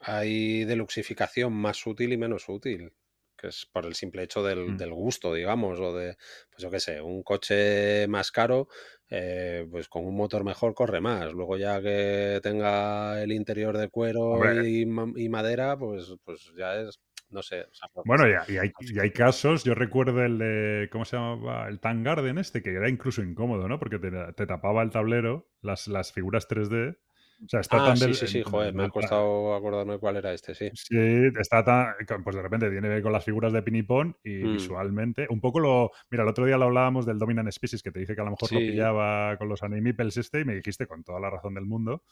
hay deluxificación más útil y menos útil, que es por el simple hecho del, Mm. del gusto, digamos, o de, pues yo qué sé, un coche más caro, eh, pues con un motor mejor corre más. Luego ya que tenga el interior de cuero y, ma- y madera, pues, pues ya es, no sé. o sea, pues, Bueno, y, y hay, y hay casos, yo recuerdo el de, ¿cómo se llamaba? El Tan Garden este, que era incluso incómodo, ¿no? Porque te, te tapaba el tablero, las, las figuras 3D. O sea, está Ah, tan sí, del- sí, sí, joder, me ha costado acordarme cuál era este, sí. Sí, está tan. Pues de repente viene con las figuras de Pinipón y Mm. visualmente. Un poco lo. Mira, el otro día lo hablábamos del Dominant Species, que te dije que a lo mejor lo pillaba con los animipels este, y me dijiste con toda la razón del mundo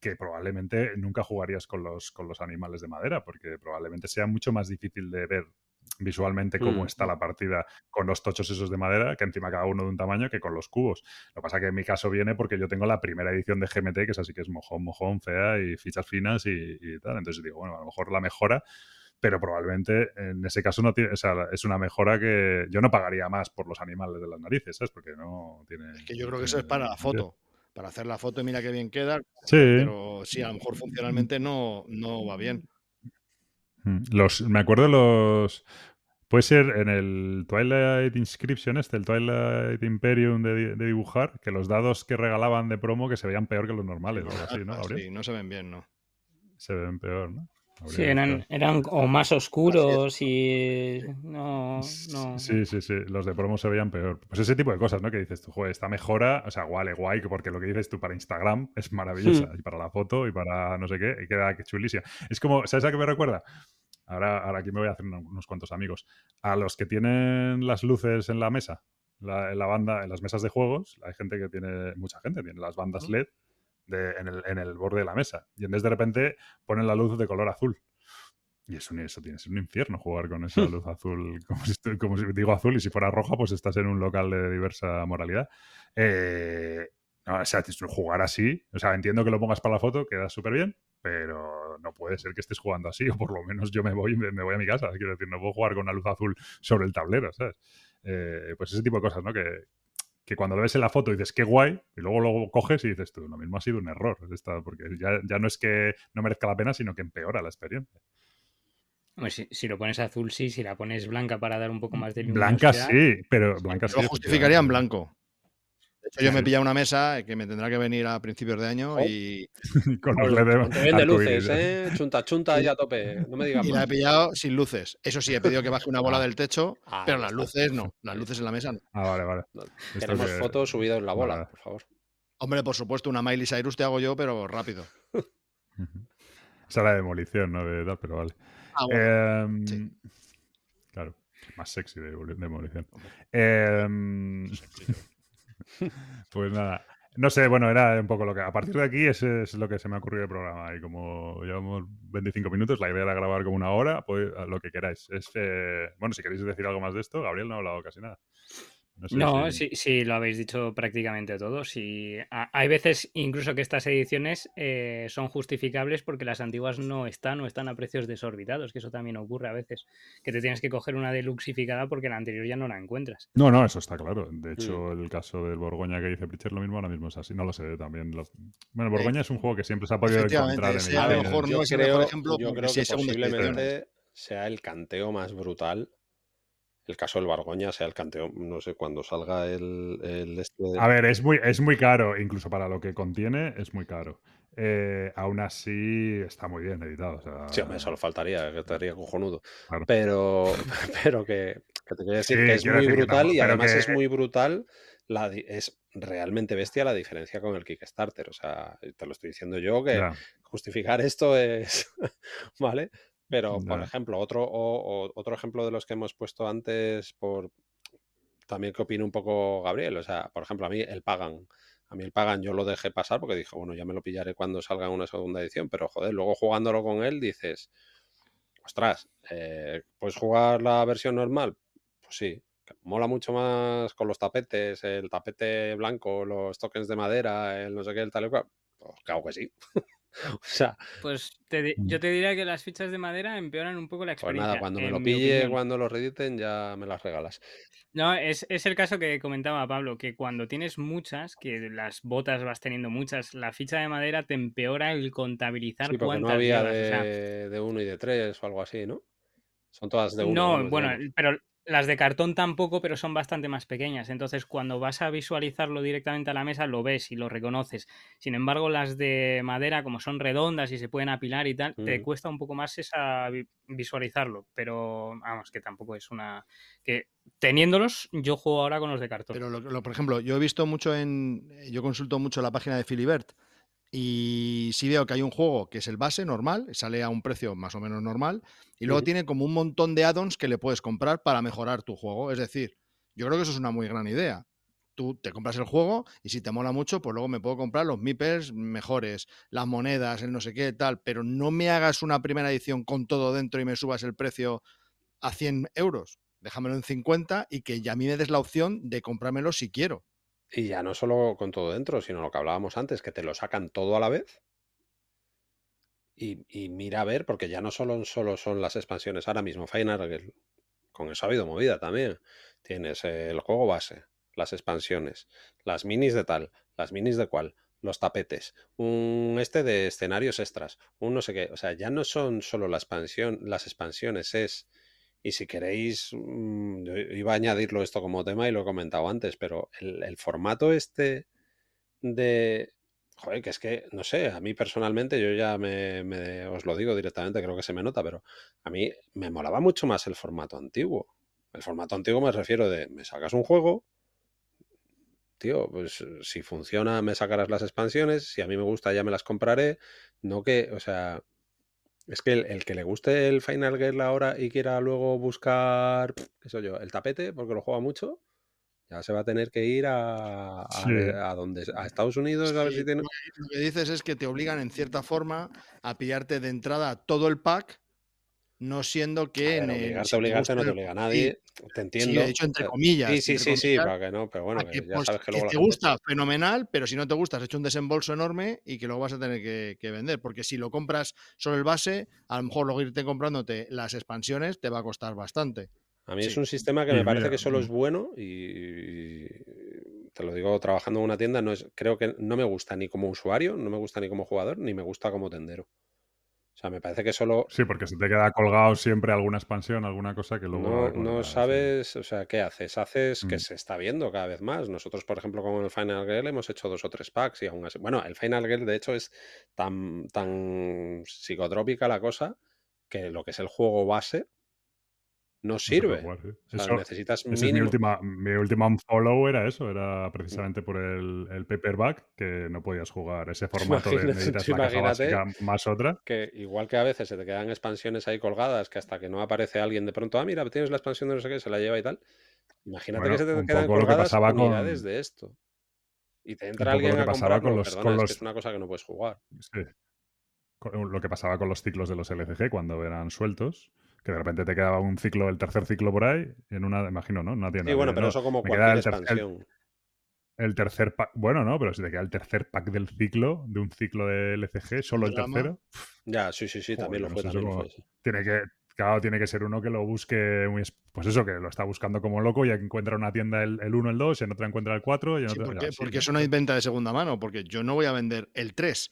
que probablemente nunca jugarías con los, con los animales de madera, porque probablemente sea mucho más difícil de ver visualmente cómo Mm. está la partida con los tochos esos de madera, que encima cada uno de un tamaño, que con los cubos. Lo que pasa que en mi caso viene porque yo tengo la primera edición de GMT, que es así que es mojón, mojón, fea y fichas finas y, y tal. Entonces digo, bueno, a lo mejor la mejora, pero probablemente en ese caso no tiene, o sea, es una mejora que yo no pagaría más por los animales de las narices, ¿sabes? Porque no tiene. Es que yo creo que eso es para la foto. Para hacer la foto y mira qué bien queda. Sí. Pero sí, a lo mejor funcionalmente no, no va bien. Mm, Los, me acuerdo los. Puede ser en el Twilight Inscription, este, el Twilight Imperium de, di- de dibujar, que los dados que regalaban de promo que se veían peor que los normales, o algo así, ¿no? Ah, Gabriel? sí, no se ven bien, ¿no? Se ven peor, ¿no? Sí, eran, eran o más oscuros y no, no. Sí, sí, sí. Los de promo se veían peor. Pues ese tipo de cosas, ¿no? Que dices tú, joder, esta mejora, o sea, vale, guay, porque lo que dices tú para Instagram es maravillosa. Hmm. Y para la foto y para no sé qué, y queda que chulísima. Es como, ¿sabes a qué me recuerda? Ahora, ahora aquí me voy a hacer unos, unos cuantos amigos. A los que tienen las luces en la mesa, la- en la banda, en las mesas de juegos, hay gente que tiene, mucha gente tiene las bandas LED de- en, el, en el borde de la mesa. Y entonces de repente ponen la luz de color azul. Y eso, ni- eso tiene que ser un infierno jugar con esa luz azul. Como si, estu- como si digo azul y si fuera roja, pues estás en un local de diversa moralidad. Eh, no, o sea, es- jugar así, o sea, entiendo que lo pongas para la foto, queda súper bien, pero no puede ser que estés jugando así, o por lo menos yo me voy, me, me voy a mi casa. Quiero decir, no puedo jugar con una luz azul sobre el tablero, ¿sabes? Eh, pues ese tipo de cosas, ¿no? Que, que cuando lo ves en la foto dices, qué guay, y luego luego coges y dices tú, lo mismo ha sido un error, esta- porque ya, ya no es que no merezca la pena, sino que empeora la experiencia. Hombre, si, si lo pones azul, sí, si la pones blanca para dar un poco más de Blanca luminosidad, sí, pero blanca sí. Lo justificaría en blanco. De hecho, yo me he pillado una mesa que me tendrá que venir a principios de año y, Con los LED de de luces. ¿eh? Chunta, chunta y a tope. No me digas y la he pillado sin luces. Eso sí, he pedido que baje una bola del techo, Ah, pero las luces no. Las luces en la mesa no. Ah, vale, vale. Tenemos que- fotos subidas en la bola, Vale. por favor. Hombre, por supuesto, una Miley Cyrus te hago yo, pero rápido. Esa es la demolición, ¿no? De tal, pero vale. Ah, bueno. Em, sí. Claro, más sexy de demolición. Em, pues nada. No sé, bueno, era un poco lo que. A partir de aquí, es lo que se me ha ocurrido el programa. Y como llevamos 25 minutos, la idea era grabar como una hora, pues lo que queráis. Es, bueno, si queréis decir algo más de esto, Gabriel no ha hablado casi nada. No sé No, si- sí, sí, lo habéis dicho prácticamente todo. Sí, ha- hay veces incluso que estas ediciones eh, son justificables porque las antiguas no están o están a precios desorbitados, que eso también ocurre a veces, que te tienes que coger una deluxificada porque la anterior ya no la encuentras. No, no, eso está claro. De Mm. hecho, el caso del Borgoña que dice Pritchard lo mismo ahora mismo es así. No lo sé también. lo- Bueno, el Borgoña es un juego que siempre se ha podido encontrar en ese a lo mejor no yo es el mejor creo, ejemplo yo creo que posiblemente sea el canteo más brutal. El caso del Bargoña sea el canteo, no sé, cuando salga el, el este A ver, es muy, es muy caro, incluso para lo que contiene, es muy caro. Eh, aún así, está muy bien editado. o sea, Sí, hombre, solo faltaría, que estaría cojonudo. Claro. Pero, pero que, que te quiero decir Sí, que es muy brutal y además que- es muy brutal, la, es realmente bestia la diferencia con el Kickstarter. O sea, te lo estoy diciendo yo que ya. justificar esto es, ¿vale? Pero, por ejemplo, otro, o- o- otro ejemplo de los que hemos puesto antes, por también que opina un poco Gabriel, o sea, por ejemplo, a mí el Pagan, a mí el Pagan yo lo dejé pasar porque dije, bueno, ya me lo pillaré cuando salga una segunda edición, pero joder, luego jugándolo con él dices, ostras, eh, ¿puedes jugar la versión normal? Pues sí, mola mucho más con los tapetes, el tapete blanco, los tokens de madera, el no sé qué, el tal y cual. Pues claro que sí. o sea, Pues te Mm. yo te diría que las fichas de madera empeoran un poco la pues experiencia. nada, cuando me lo pille, cuando lo rediten, ya me las regalas. No, es, es el caso que comentaba Pablo, que cuando tienes muchas, que las botas vas teniendo muchas, la ficha de madera te empeora el contabilizar Sí, porque no cuántas había llevas. o sea, de, de uno y de tres o algo así, ¿no? Son todas de uno. No, bueno, pero las de cartón tampoco, pero son bastante más pequeñas. Entonces, cuando vas a visualizarlo directamente a la mesa, lo ves y lo reconoces. Sin embargo, las de madera, como son redondas y se pueden apilar y tal, te Mm. cuesta un poco más esa vi- visualizarlo. Pero vamos, que tampoco es una. que teniéndolos, yo juego ahora con los de cartón. Pero, lo, lo- por ejemplo, yo he visto mucho en. Yo consulto mucho la página de Filibert y sí veo que hay un juego que es el base normal, sale a un precio más o menos normal, y luego tiene como un montón de add-ons que le puedes comprar para mejorar tu juego. Es decir, yo creo que eso es una muy gran idea. Tú te compras el juego y si te mola mucho, pues luego me puedo comprar los meeples mejores, las monedas, el no sé qué, tal, pero no me hagas una primera edición con todo dentro y me subas el precio a 100 euros. Déjamelo en 50 y que ya a mí me des la opción de comprármelo si quiero. Y ya no solo con todo dentro, sino lo que hablábamos antes, que te lo sacan todo a la vez. Y, y mira a ver, porque ya no solo, solo son las expansiones. Ahora mismo, Final con eso ha habido movida también. Tienes el juego base, las expansiones, las minis de tal, las minis de cual, los tapetes, un este de escenarios extras, un no sé qué. O sea, ya no son solo la expansión, las expansiones, es. Y si queréis, mm, iba a añadirlo esto como tema y lo he comentado antes, pero el, el formato este de... Joder, que es que, no sé, a mí personalmente, yo ya me, me- os lo digo directamente, creo que se me nota, pero a mí me molaba mucho más el formato antiguo. El formato antiguo me refiero de, me sacas un juego, tío, pues si funciona me sacarás las expansiones, si a mí me gusta ya me las compraré, no que, o sea, es que el, el que le guste el Final Girl ahora y quiera luego buscar, qué sé yo, el tapete, porque lo juega mucho, ya se va a tener que ir a, a, Sí. a donde, a Estados Unidos a ver si tiene... lo que dices es que te obligan en cierta forma a pillarte de entrada todo el pack, no siendo que ver, en el- obligarte, si obligarte no te obliga a sí, nadie, te Sí, entiendo. he dicho entre eh, comillas. Sí, sí, sí, sí, para que no, pero bueno, que, que ya pues, sabes que que luego la te gente- gusta, fenomenal, pero si no te gusta, has hecho un desembolso enorme y que luego vas a tener que, que vender. Porque si lo compras solo el base, a lo mejor luego irte comprándote las expansiones te va a costar bastante. A mí es Sí. un sistema que me parece mira, que solo es bueno y, y te lo digo trabajando en una tienda, no es, creo que no me gusta ni como usuario, no me gusta ni como jugador, ni me gusta como tendero. O sea, me parece que solo Sí, porque se te queda colgado siempre alguna expansión, alguna cosa que luego. no, sí. sabes, o sea, ¿qué haces? Haces que Mm. se está viendo cada vez más. Nosotros, por ejemplo, con el Final Girl hemos hecho dos o tres packs y aún así. Bueno, el Final Girl, de hecho, es tan, tan psicotrópica la cosa que lo que es el juego base no sirve. jugar, sí. O sea, Eso- necesitas es mi última, mi última unfollow era eso, era precisamente por el, el paperback, que no podías jugar ese formato de necesitas la caja básica más otra. que igual que a veces se te quedan expansiones ahí colgadas, que hasta que no aparece alguien de pronto, ah, mira, tienes la expansión de no sé qué, se la lleva y tal. Imagínate Bueno, que se te quedan lo que colgadas pasaba con- unidades de esto. Y te entra alguien lo que a con los- perdona, con es que los- es una cosa que no puedes jugar. Sí. Lo que pasaba con los ciclos de los LCG cuando eran sueltos, que de repente te quedaba un ciclo, el tercer ciclo por ahí, en una, imagino, ¿no? Una tienda. Sí, bueno, pero no, eso como cualquier el ter- el- expansión. El tercer pack, bueno, no, pero si te queda el tercer pack del ciclo, de un ciclo de LCG, solo el tercero, Ya, sí, sí, sí, Joder, también lo no fue, sé, eso también lo como- fue. sí. tiene que, claro, tiene que ser uno que lo busque muy, es- pues eso, que lo está buscando como loco y encuentra una tienda el, el 1, el 2, y en otra encuentra el 4 y en Sí, ¿por Porque ¿no? eso no hay venta de segunda mano, porque yo no voy a vender el 3.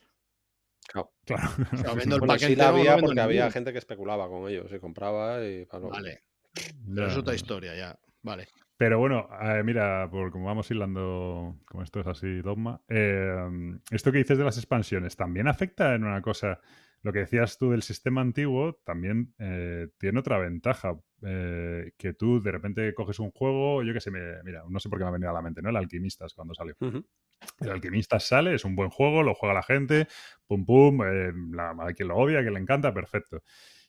Claro. Claro. O sea, vendo el Bueno, sí la no había porque había gente que especulaba con ellos y compraba y luego. Vale, Ya, pero es otra historia ya. Vale. Pero bueno, eh, mira, por como vamos hilando, como esto es así dogma, eh, esto que dices de las expansiones también afecta en una cosa. Lo que decías tú del sistema antiguo también eh, tiene otra ventaja. eh, que tú de repente coges un juego, yo que sé, me- mira, no sé por qué me ha venido a la mente, ¿no? El Alquimistas cuando salió. El Alquimistas sale, es un buen juego, lo juega la gente, pum pum, eh, la- quien lo odia, que le encanta, perfecto.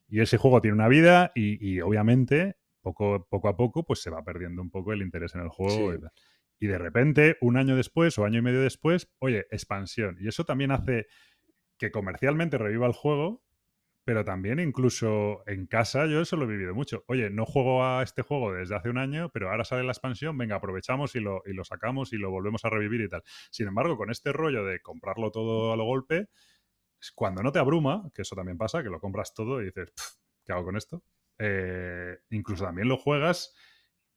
Y ese juego tiene una vida y, y obviamente poco, poco a poco pues se va perdiendo un poco el interés en el juego. Sí. Y, tal. Y de repente, un año después o año y medio después, oye, expansión. Y eso también hace que comercialmente reviva el juego, pero también incluso en casa yo eso lo he vivido mucho. Oye, no juego a este juego desde hace un año, pero ahora sale la expansión, venga, aprovechamos y lo, y lo sacamos y lo volvemos a revivir y tal. Sin embargo, con este rollo de comprarlo todo a lo golpe, cuando no te abruma, que eso también pasa, que lo compras todo y dices, "Pf, ¿qué hago con esto? Eh, incluso también lo juegas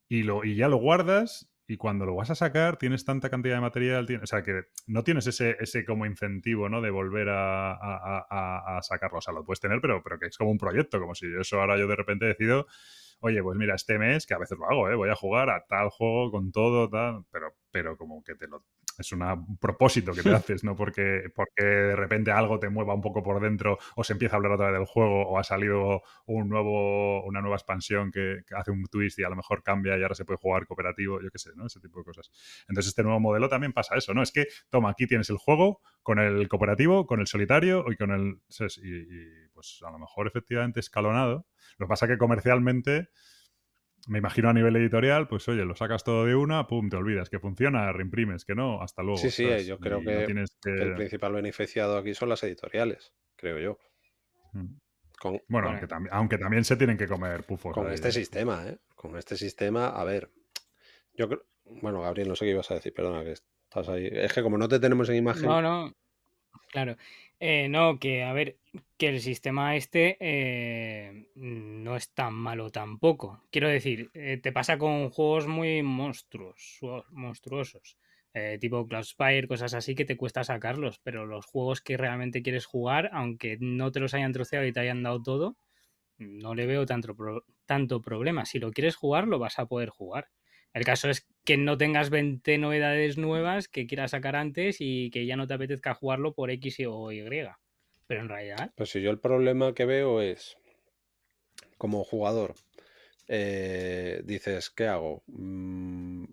y, lo, y ya lo guardas y cuando lo vas a sacar tienes tanta cantidad de material, o sea que no tienes ese, ese como incentivo, ¿no? De volver a- a sacarlo. O sea, lo puedes tener, pero, pero que es como un proyecto, como si eso ahora yo de repente decido, oye, pues mira, este mes, que a veces lo hago, ¿eh? Voy a jugar a tal juego con todo, tal, pero, pero como que te lo... Es una- un propósito que te haces, no porque, porque de repente algo te mueva un poco por dentro o se empieza a hablar otra vez del juego o ha salido un nuevo, una nueva expansión que, que hace un twist y a lo mejor cambia y ahora se puede jugar cooperativo, yo qué sé, ¿no? Ese tipo de cosas. Entonces este nuevo modelo también pasa eso, ¿no? Es que, toma, aquí tienes el juego con el cooperativo, con el solitario y con el... Y, y, pues a lo mejor efectivamente escalonado. Lo que pasa que comercialmente... Me imagino a nivel editorial, pues oye, lo sacas todo de una, pum, te olvidas que funciona, reimprimes, que no, hasta luego. Sí, sí, ¿sabes? yo creo que- no tienes que- Que el principal beneficiado aquí son las editoriales, creo yo. Mm. Con, Bueno, aunque, también, aunque también se tienen que comer pufos. con este ¿eh? sistema, ¿eh? Con este sistema, a ver. Yo creo. Bueno, Gabriel, no sé qué ibas a decir, perdona, que estás ahí. Es que como no te tenemos en imagen. No, no. Claro. Eh, no, que a ver, que el sistema este eh, no es tan malo tampoco. Quiero decir, eh, te pasa con juegos muy monstruos, monstruosos. eh, tipo Cloudspire, cosas así que te cuesta sacarlos, pero los juegos que realmente quieres jugar, aunque no te los hayan troceado y te hayan dado todo, no le veo tanto, tanto problema. Si lo quieres jugar, lo vas a poder jugar. El caso es que no tengas 20 novedades nuevas que quieras sacar antes y que ya no te apetezca jugarlo por X o Y. Pero en realidad, Pues si yo el problema que veo es, como jugador, eh, dices, ¿qué hago? Mm,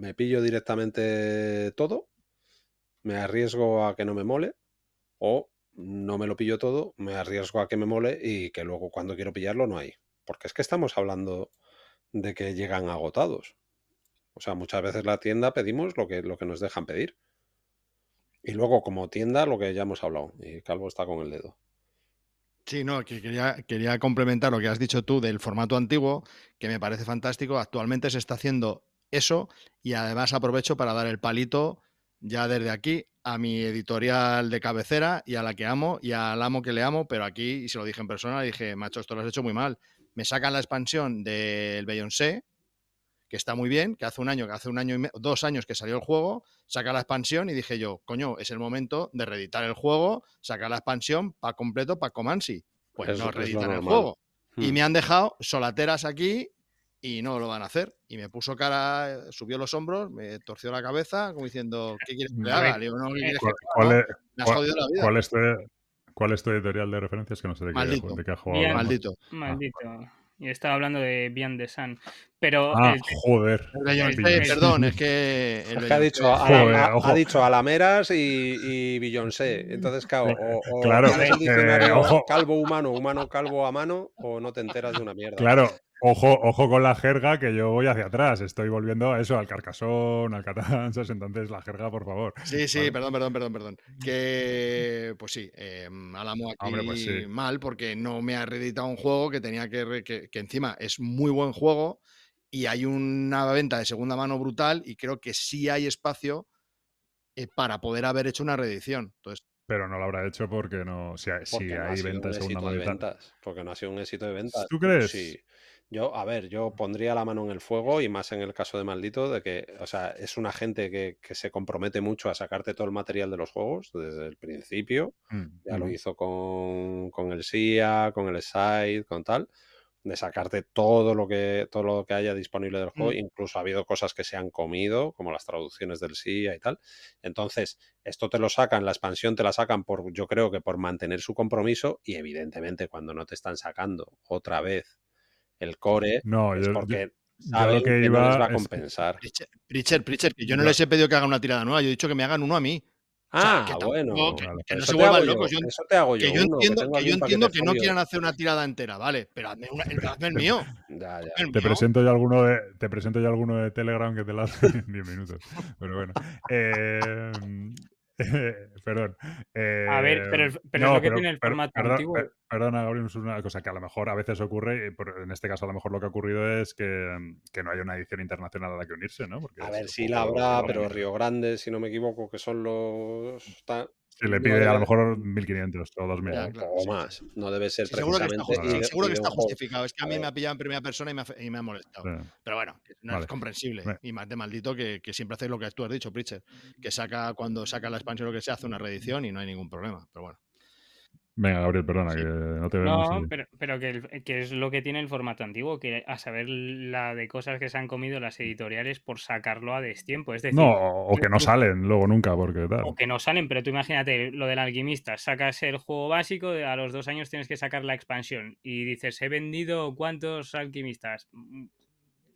¿Me pillo directamente todo? ¿Me arriesgo a que no me mole? ¿O no me lo pillo todo, me arriesgo a que me mole y que luego cuando quiero pillarlo no hay? Porque es que estamos hablando de que llegan agotados. O sea, muchas veces la tienda pedimos lo que, lo que nos dejan pedir. Y luego, como tienda, lo que ya hemos hablado. Y Calvo está con el dedo. Sí, no, que quería, quería complementar lo que has dicho tú del formato antiguo, que me parece fantástico. Actualmente se está haciendo eso y además aprovecho para dar el palito ya desde aquí a mi editorial de cabecera y a la que amo y al amo que le amo, pero aquí, y se lo dije en persona, dije, macho, esto lo has hecho muy mal. Me sacan la expansión del Beyoncé, que está muy bien, que hace un año, que hace un año y me- dos años que salió el juego, saca la expansión y dije yo, coño, es el momento de reeditar el juego, sacar la expansión para completo para Comansi. Pues Es- no reeditan el juego. Y Hmm. me han dejado solateras aquí y no lo van a hacer. Y me puso cara, subió los hombros, me torció la cabeza, como diciendo, ¿qué quieres que le haga? Le digo, no, ¿qué quieres que ¿Cuál, haga? cuál No, es, me has cuál- jodido la vida. cuál es tu, cuál es tu editorial de referencias? Que no sé de qué, Maldito. de qué ha jugado. Maldito. maldito. Y estaba hablando de Beyond the Sun. pero Ah, el- joder. El Beyoncé, Beyoncé. perdón, es que. el Es que ha dicho, a, Joder, a- ojo. ha dicho Alameras y, y Beyoncé. Entonces, claro, o, o Claro, eh, ojo. calvo humano, humano calvo a mano, o no te enteras de una mierda. Claro, ojo, ojo con la jerga que yo voy hacia atrás. Estoy volviendo a eso, al Carcasón, al Catanzas. Entonces, la jerga, por favor. Sí, sí, Vale. perdón, perdón, perdón, perdón. Que, pues sí, eh, Álamo aquí Hombre, pues sí. mal porque no me ha reeditado un juego que tenía que, re- que, que encima es muy buen juego y hay una venta de segunda mano brutal y creo que sí hay espacio eh, para poder haber hecho una reedición. Entonces, Pero no lo habrá hecho porque no. Si, hay- si no hay venta de segunda mano. Porque no ha sido un éxito de ventas. ¿Tú crees? Sí. Yo, a ver, yo pondría la mano en el fuego y más en el caso de Maldito, de que, o sea, es una gente que, que se compromete mucho a sacarte todo el material de los juegos desde el principio. Mm, Ya lo hizo con, con el SIA, con el Side, con tal, de sacarte todo lo que, todo lo que haya disponible del juego. Mm. Incluso ha habido cosas que se han comido, como las traducciones del SIA y tal. Entonces, esto te lo sacan, la expansión te la sacan por, yo creo que por mantener su compromiso, y evidentemente cuando no te están sacando otra vez el core, No, es yo, porque yo saben lo que que, no les iba va a es- compensar. Pritcher, Pritcher, Pritcher, que yo no les he pedido que hagan una tirada nueva, yo he dicho que me hagan uno a mí. O sea, Ah, que tampoco- bueno. que, Vale. que no se vuelvan locos. Yo, eso te hago yo. que yo uno, entiendo, que yo entiendo que no quieran hacer una tirada entera, vale, pero hazme, una, hazme el mío. Ya, ya. el Te mío. presento yo alguno de, te presento yo alguno de Telegram que te lo hace en 10 minutos. Pero bueno. Eh, perdón. A ver, pero, Eh, pero es lo que tiene el formato perdón, antiguo. per- perdona, Gabriel, es una cosa que a lo mejor a veces ocurre, por- en este caso a lo mejor lo que ha ocurrido es que, que no hay una edición internacional a la que unirse, ¿no? Porque A ver, sí la habrá, pero Río Grande, si no me equivoco, que son los... Si le no pide a debe- lo mejor 1500 o 2000. Ya, ¿no? claro, o sí, más. No debe ser Sí, seguro que está, precisamente... justi- y de- seguro que está justificado. Es que a mí me ha pillado en primera persona y me ha, y me ha molestado. Sí. Pero bueno, no Vale. es comprensible. Vale. Y más de maldito que, que siempre hace lo que tú has dicho, Pritcher. Que saca, cuando saca la expansión o lo que sea, hace una reedición y no hay ningún problema. Pero bueno. Venga, Gabriel, perdona, Sí. que no te vemos. No, pero, pero que, el- que es lo que tiene el formato antiguo, que a saber la de cosas que se han comido las editoriales por sacarlo a destiempo. Es decir, No, o que no salen luego nunca, porque tal. o que no salen, pero tú imagínate lo del alquimista, sacas el juego básico, a los dos años tienes que sacar la expansión y dices, he vendido cuántos alquimistas,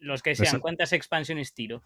los que sean, Esa- ¿cuántas expansiones tiro?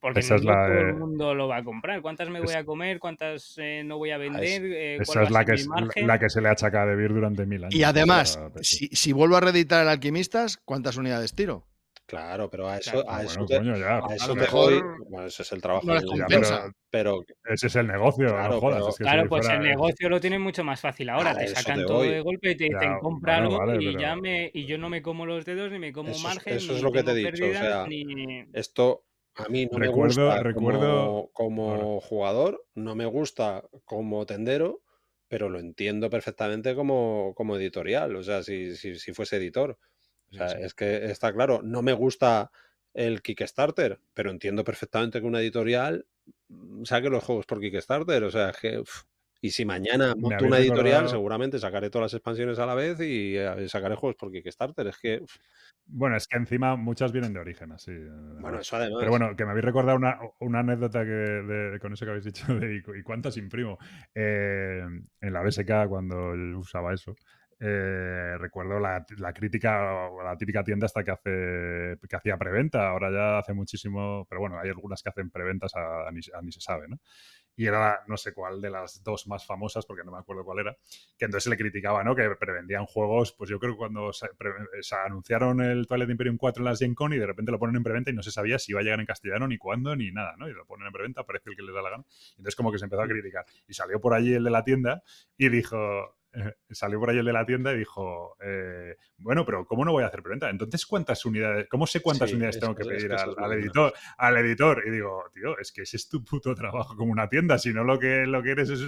Porque Esa no es la todo el mundo lo va a comprar, ¿cuántas me voy a comer? ¿Cuántas eh, no voy a es- vender? Eh, ¿cuál Esa es la que, mi es- margen? la que se le achaca a Debir durante mil años. Y además, si, si vuelvo a reeditar el Alquimistas, ¿cuántas unidades tiro? Claro, pero a eso, a eso bueno, te, coño, ya. a eso a lo te mejor voy. Bueno, ese es el trabajo no ya, compensa. pero Ese es el negocio, Claro, no jodas. pero- es que Claro, si pues fuera- el negocio lo tienen mucho más fácil ahora. Te sacan te todo voy. de golpe y te dicen compra bueno, algo vale, y pero- ya me y yo no me como los dedos ni me como Eso es- margen. eso es ni lo que te he dicho, o pérdidas, sea, ni- esto a mí no Recuerdo- me gusta recuerdo- como, como jugador, no me gusta como tendero, pero lo entiendo perfectamente como, como editorial, o sea, si, si, si fuese editor. O sea, es que está claro, no me gusta el Kickstarter, pero entiendo perfectamente que una editorial mm, saque los juegos por Kickstarter, o sea, que... uf, y si mañana monto una editorial, recordado- seguramente sacaré todas las expansiones a la vez y eh, sacaré juegos por Kickstarter. Es que, uf, Bueno, es que encima muchas vienen de origen, así. bueno, eso además. Pero bueno, que me habéis recordado una, una anécdota que de- con eso que habéis dicho de ¿y cu- ¿y cuántas imprimo? Eh, en la BSK, cuando usaba eso, eh, recuerdo la, la crítica la típica tienda hasta que hace que hacía preventa. Ahora ya hace muchísimo, pero bueno, hay algunas que hacen preventas a, a ni, se sabe, ¿no? Y era no sé cuál de las dos más famosas, porque no me acuerdo cuál era, que entonces le criticaba, ¿no? Que prevendían juegos, pues yo creo que cuando se, anunciaron el Twilight Imperium 4 en las Gen Con y de repente lo ponen en preventa y no se sabía si iba a llegar en castellano ni cuándo ni nada, ¿no? Y lo ponen en preventa, parece el que les da la gana. Entonces como que se empezó a criticar. Y salió por allí el de la tienda y dijo, salió por ahí el de la tienda y dijo, eh, bueno, pero ¿cómo no voy a hacer preventa? Entonces, ¿cuántas unidades, cómo sé cuántas Sí, unidades es- tengo que es pedir al, editor? Al editor. Y digo, tío, es que ese es tu puto trabajo como una tienda, si no lo que, lo que eres es,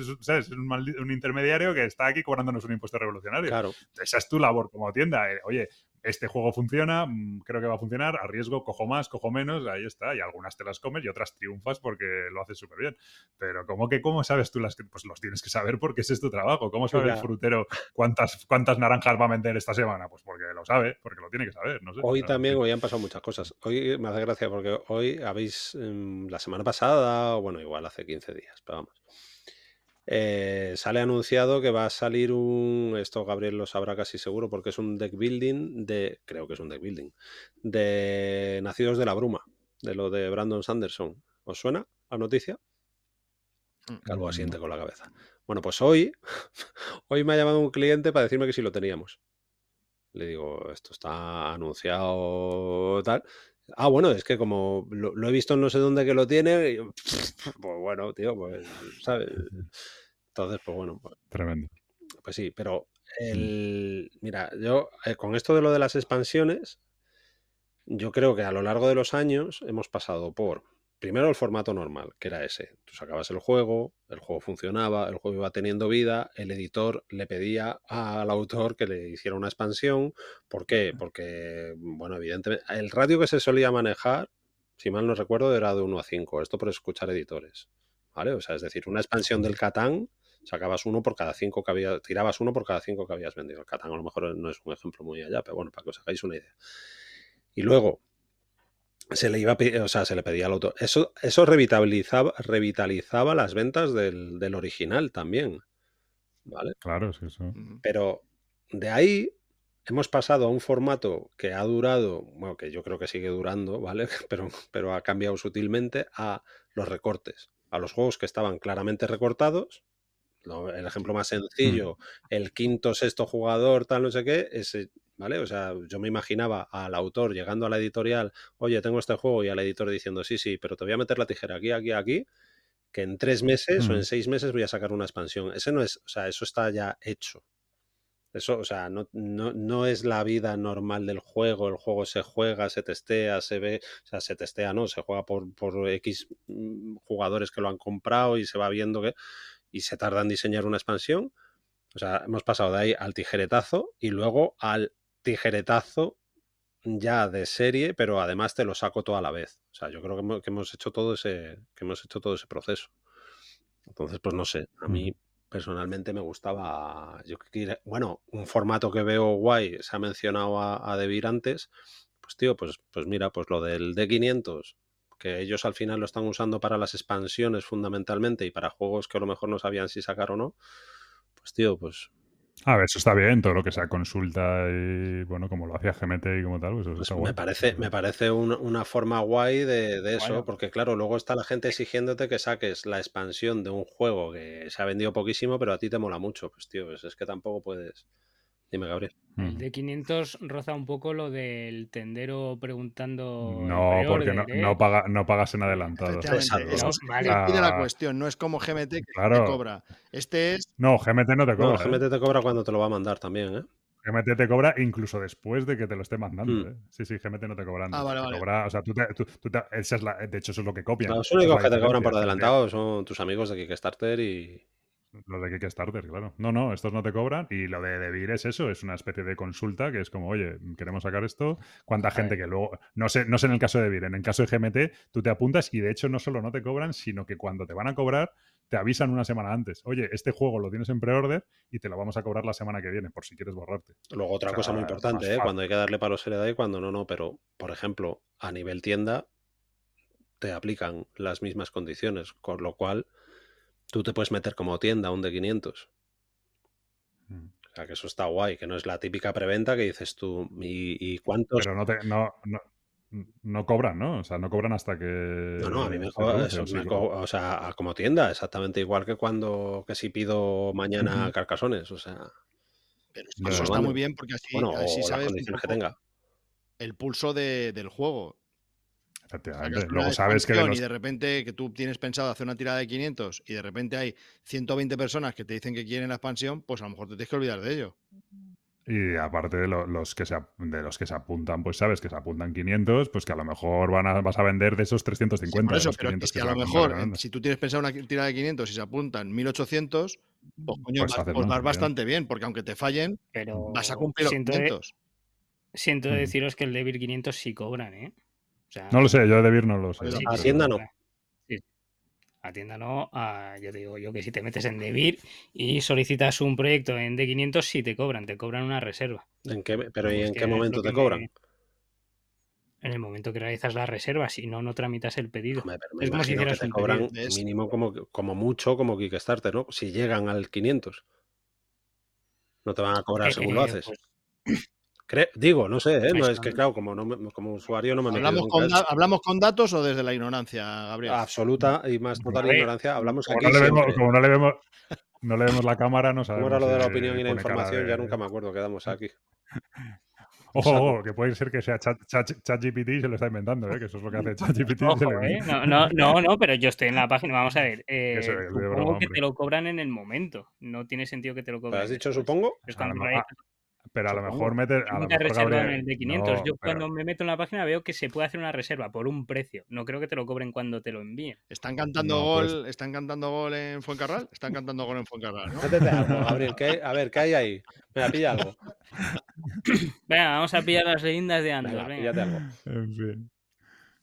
un, maldi- un intermediario que está aquí cobrándonos un impuesto revolucionario. Claro. Esa es tu labor como tienda. eh, Oye, este juego funciona, mm, creo que va a funcionar, arriesgo, cojo más, cojo menos, ahí está. Y algunas te las comes y otras triunfas porque lo haces súper bien. Pero ¿cómo que cómo sabes tú las que? Pues los tienes que saber porque ese es tu trabajo. ¿Cómo sabe el frutero cuántas, cuántas naranjas va a vender esta semana? Pues porque lo sabe, porque lo tiene que saber. No sé. Hoy también, hoy han pasado muchas cosas. Hoy me hace gracia porque hoy habéis, em, la semana pasada, o bueno, igual hace 15 días, pero vamos. Eh, sale anunciado que va a salir un. Esto Gabriel lo sabrá casi seguro porque es un deck building de. Creo que es un deck building. De Nacidos de la Bruma, de lo de Brandon Sanderson. ¿Os suena la noticia? Calvo asiente con la cabeza. Bueno, pues hoy, hoy me ha llamado un cliente para decirme que si lo teníamos. Le digo, esto está anunciado tal. Ah, bueno, es que como lo, lo he visto no sé dónde que lo tiene, y pues bueno, tío, pues, ¿sabes? Entonces, pues bueno, pues, Tremendo. pues sí, pero el, mira, yo eh, con esto de lo de las expansiones, yo creo que a lo largo de los años hemos pasado por, primero el formato normal, que era ese. Tú sacabas el juego, el juego funcionaba, el juego iba teniendo vida, el editor le pedía al autor que le hiciera una expansión. ¿Por qué? Porque, bueno, evidentemente, el ratio que se solía manejar, si mal no recuerdo, era de 1 a 5. Esto por escuchar editores. ¿Vale? O sea, es decir, una expansión del Catán sacabas uno por cada cinco que había, tirabas uno por cada cinco que habías vendido. El Catán a lo mejor no es un ejemplo muy allá, pero bueno, para que os hagáis una idea. Y luego se le iba a pe- o sea, se le pedía al autor. Eso, eso revitalizaba, revitalizaba las ventas del, del original también. ¿Vale? Claro, sí, eso. Ujú. Pero de ahí hemos pasado a un formato que ha durado, bueno, que yo creo que sigue durando, ¿vale? Pero, pero ha cambiado sutilmente a los recortes, a los juegos que estaban claramente recortados. El ejemplo más sencillo, el quinto, sexto jugador, tal, no sé qué, ese, ¿vale? O sea, yo me imaginaba al autor llegando a la editorial, oye, tengo este juego, y al editor diciendo, sí, sí, pero te voy a meter la tijera aquí, aquí, aquí, que en tres meses o Mm. en seis meses voy a sacar una expansión. Ese no es, o sea, eso está ya hecho. Eso, o sea, no, no, no es la vida normal del juego. El juego se juega, se testea, se ve, o sea, se testea, no, se juega por, por X mm, jugadores que lo han comprado y se va viendo que. y se tarda en diseñar una expansión. O sea, hemos pasado de ahí al tijeretazo y luego al tijeretazo ya de serie, pero además te lo saco todo a la vez. O sea, yo creo que hemos, que hemos hecho todo ese, que hemos hecho todo ese proceso. Entonces, pues no sé, a mí personalmente me gustaba, yo bueno, un formato que veo guay, se ha mencionado a, a Devir antes, pues tío, pues, pues mira, pues lo del D500, que ellos al final lo están usando para las expansiones fundamentalmente y para juegos que a lo mejor no sabían si sacar o no, pues tío, pues, A ver, eso está bien, todo lo que sea consulta y, bueno, como lo hacía GMT y como tal, pues eso pues está me guay. parece, me parece un- una forma guay de, de eso, Bueno. porque claro, luego está la gente exigiéndote que saques la expansión de un juego que se ha vendido poquísimo, pero a ti te mola mucho, pues tío, es, es que tampoco puedes... Dime, Gabriel. El Mm. de 500 roza un poco lo del tendero preguntando. No, porque no, ¿eh? no, paga, no pagas en adelantado. Exacto. eso No, es vale. la Ah. cuestión, no es como GMT que Claro. te cobra. Este es No, GMT no te No, cobra. ¿eh? GMT te cobra cuando te lo va a mandar también, ¿eh? GMT te cobra incluso después de que te lo esté mandando. Mm. ¿eh? Sí, sí, GMT no te cobra. antes, Ah, vale, te vale. cobra- o sea, tú te, tú- tú te- esa es la- de hecho, eso es lo que copian. Los únicos que te cobran por adelantado son tus amigos de Kickstarter y... Los de Kickstarter, claro. No, no, estos no te cobran. Y lo de Debir es eso, es una especie de consulta que es como, oye, queremos sacar esto. ¿Cuánta gente que luego. No sé, no sé en el caso de Debir, en el caso de GMT, tú te apuntas y de hecho no solo no te cobran, sino que cuando te van a cobrar, te avisan una semana antes. Oye, este juego lo tienes en pre-order y te lo vamos a cobrar la semana que viene, por si quieres borrarte. Luego otra O sea, cosa muy importante, ¿eh? Cuando hay que darle palos se le da y cuando no, no. Pero, por ejemplo, a nivel tienda te aplican las mismas condiciones, con lo cual tú te puedes meter como tienda un de 500. Mm. O sea, que eso está guay, que no es la típica preventa que dices tú, ¿y, y cuántos? Pero no te. No, no, no cobran, ¿no? O sea, no cobran hasta que. No, no, a mí me produce, eso, me o sea, como tienda, exactamente igual que cuando, que si pido mañana carcasones, o sea, Pero eso está muy bien porque así, bueno, así o las sabes un condiciones que tenga. el pulso de- del juego. Efectivamente. Luego sabes que los y de repente que tú tienes pensado hacer una tirada de 500 y de repente hay 120 personas que te dicen que quieren la expansión, pues a lo mejor te tienes que olvidar de ello. Y aparte de lo- los que se, de los que se apuntan, pues sabes que se apuntan 500, pues que a lo mejor van a, vas a vender de esos Sí, 350. por de eso, los pero que 500 si que a lo mejor, si tú tienes pensado una tirada de 500 y se apuntan 1800, pues coño, Pues vas, pues vas bien. bastante bien, porque aunque te fallen, Pero vas a cumplir los siento, de- 500. siento Mm. deciros que el Debir 500 sí cobran, ¿eh? Sea, No lo sé, yo de Debir no lo sé. Pues sí, A sí, Hacienda no. Sí. A tienda no, a- yo te digo yo que si te metes en Debir y solicitas un proyecto en D500, sí te cobran, te cobran una reserva. ¿En qué, pero ¿y Es en qué momento lo te cobran? me- En el momento que realizas la reserva, si no, no tramitas el pedido. Hombre, pero me Es como si imagino que hicieras te un cobran pedido. Mínimo como, como mucho como Kickstarter, ¿no? Si llegan al 500. No te van a cobrar según lo Eh, haces. pues, Cre- digo, no sé, ¿eh? No, es que claro, como, no me- como usuario no me ¿Hablamos con. ¿Hablamos con datos o desde la ignorancia, Gabriel? Absoluta y más total ignorancia. Hablamos Como aquí no, le vemos, como no le vemos, no le vemos la cámara, no ¿Cómo sabemos. era lo de la opinión y la información? de- Ya nunca me acuerdo, quedamos aquí. Ojo, ojo, que puede ser que sea Chat- Chat- ChatGPT y se lo está inventando, ¿eh? que eso es lo que hace ChatGPT. Ojo, le- ¿eh? No, no, no, no, pero yo estoy en la página. Vamos a ver. eh, Eso es supongo broma, que hombre. te lo cobran en el momento. No tiene sentido que te lo ¿Pero cobren. has dicho después. supongo? Es A cuando lo Pero a lo mejor meter. A lo mejor, reservado en el de 500. no, Yo pero- cuando me meto en la página veo que se puede hacer una reserva por un precio. No creo que te lo cobren cuando te lo envíen. ¿Están cantando No, gol? pues- ¿Están cantando gol en Fuencarral? Están cantando gol en Fuencarral, ¿no? Métete algo, Gabriel. ¿qué hay? A ver, ¿qué hay ahí? Venga, pilla algo. Venga, vamos a pillar las leyendas de Andor. Venga, venga. píllate algo. En fin.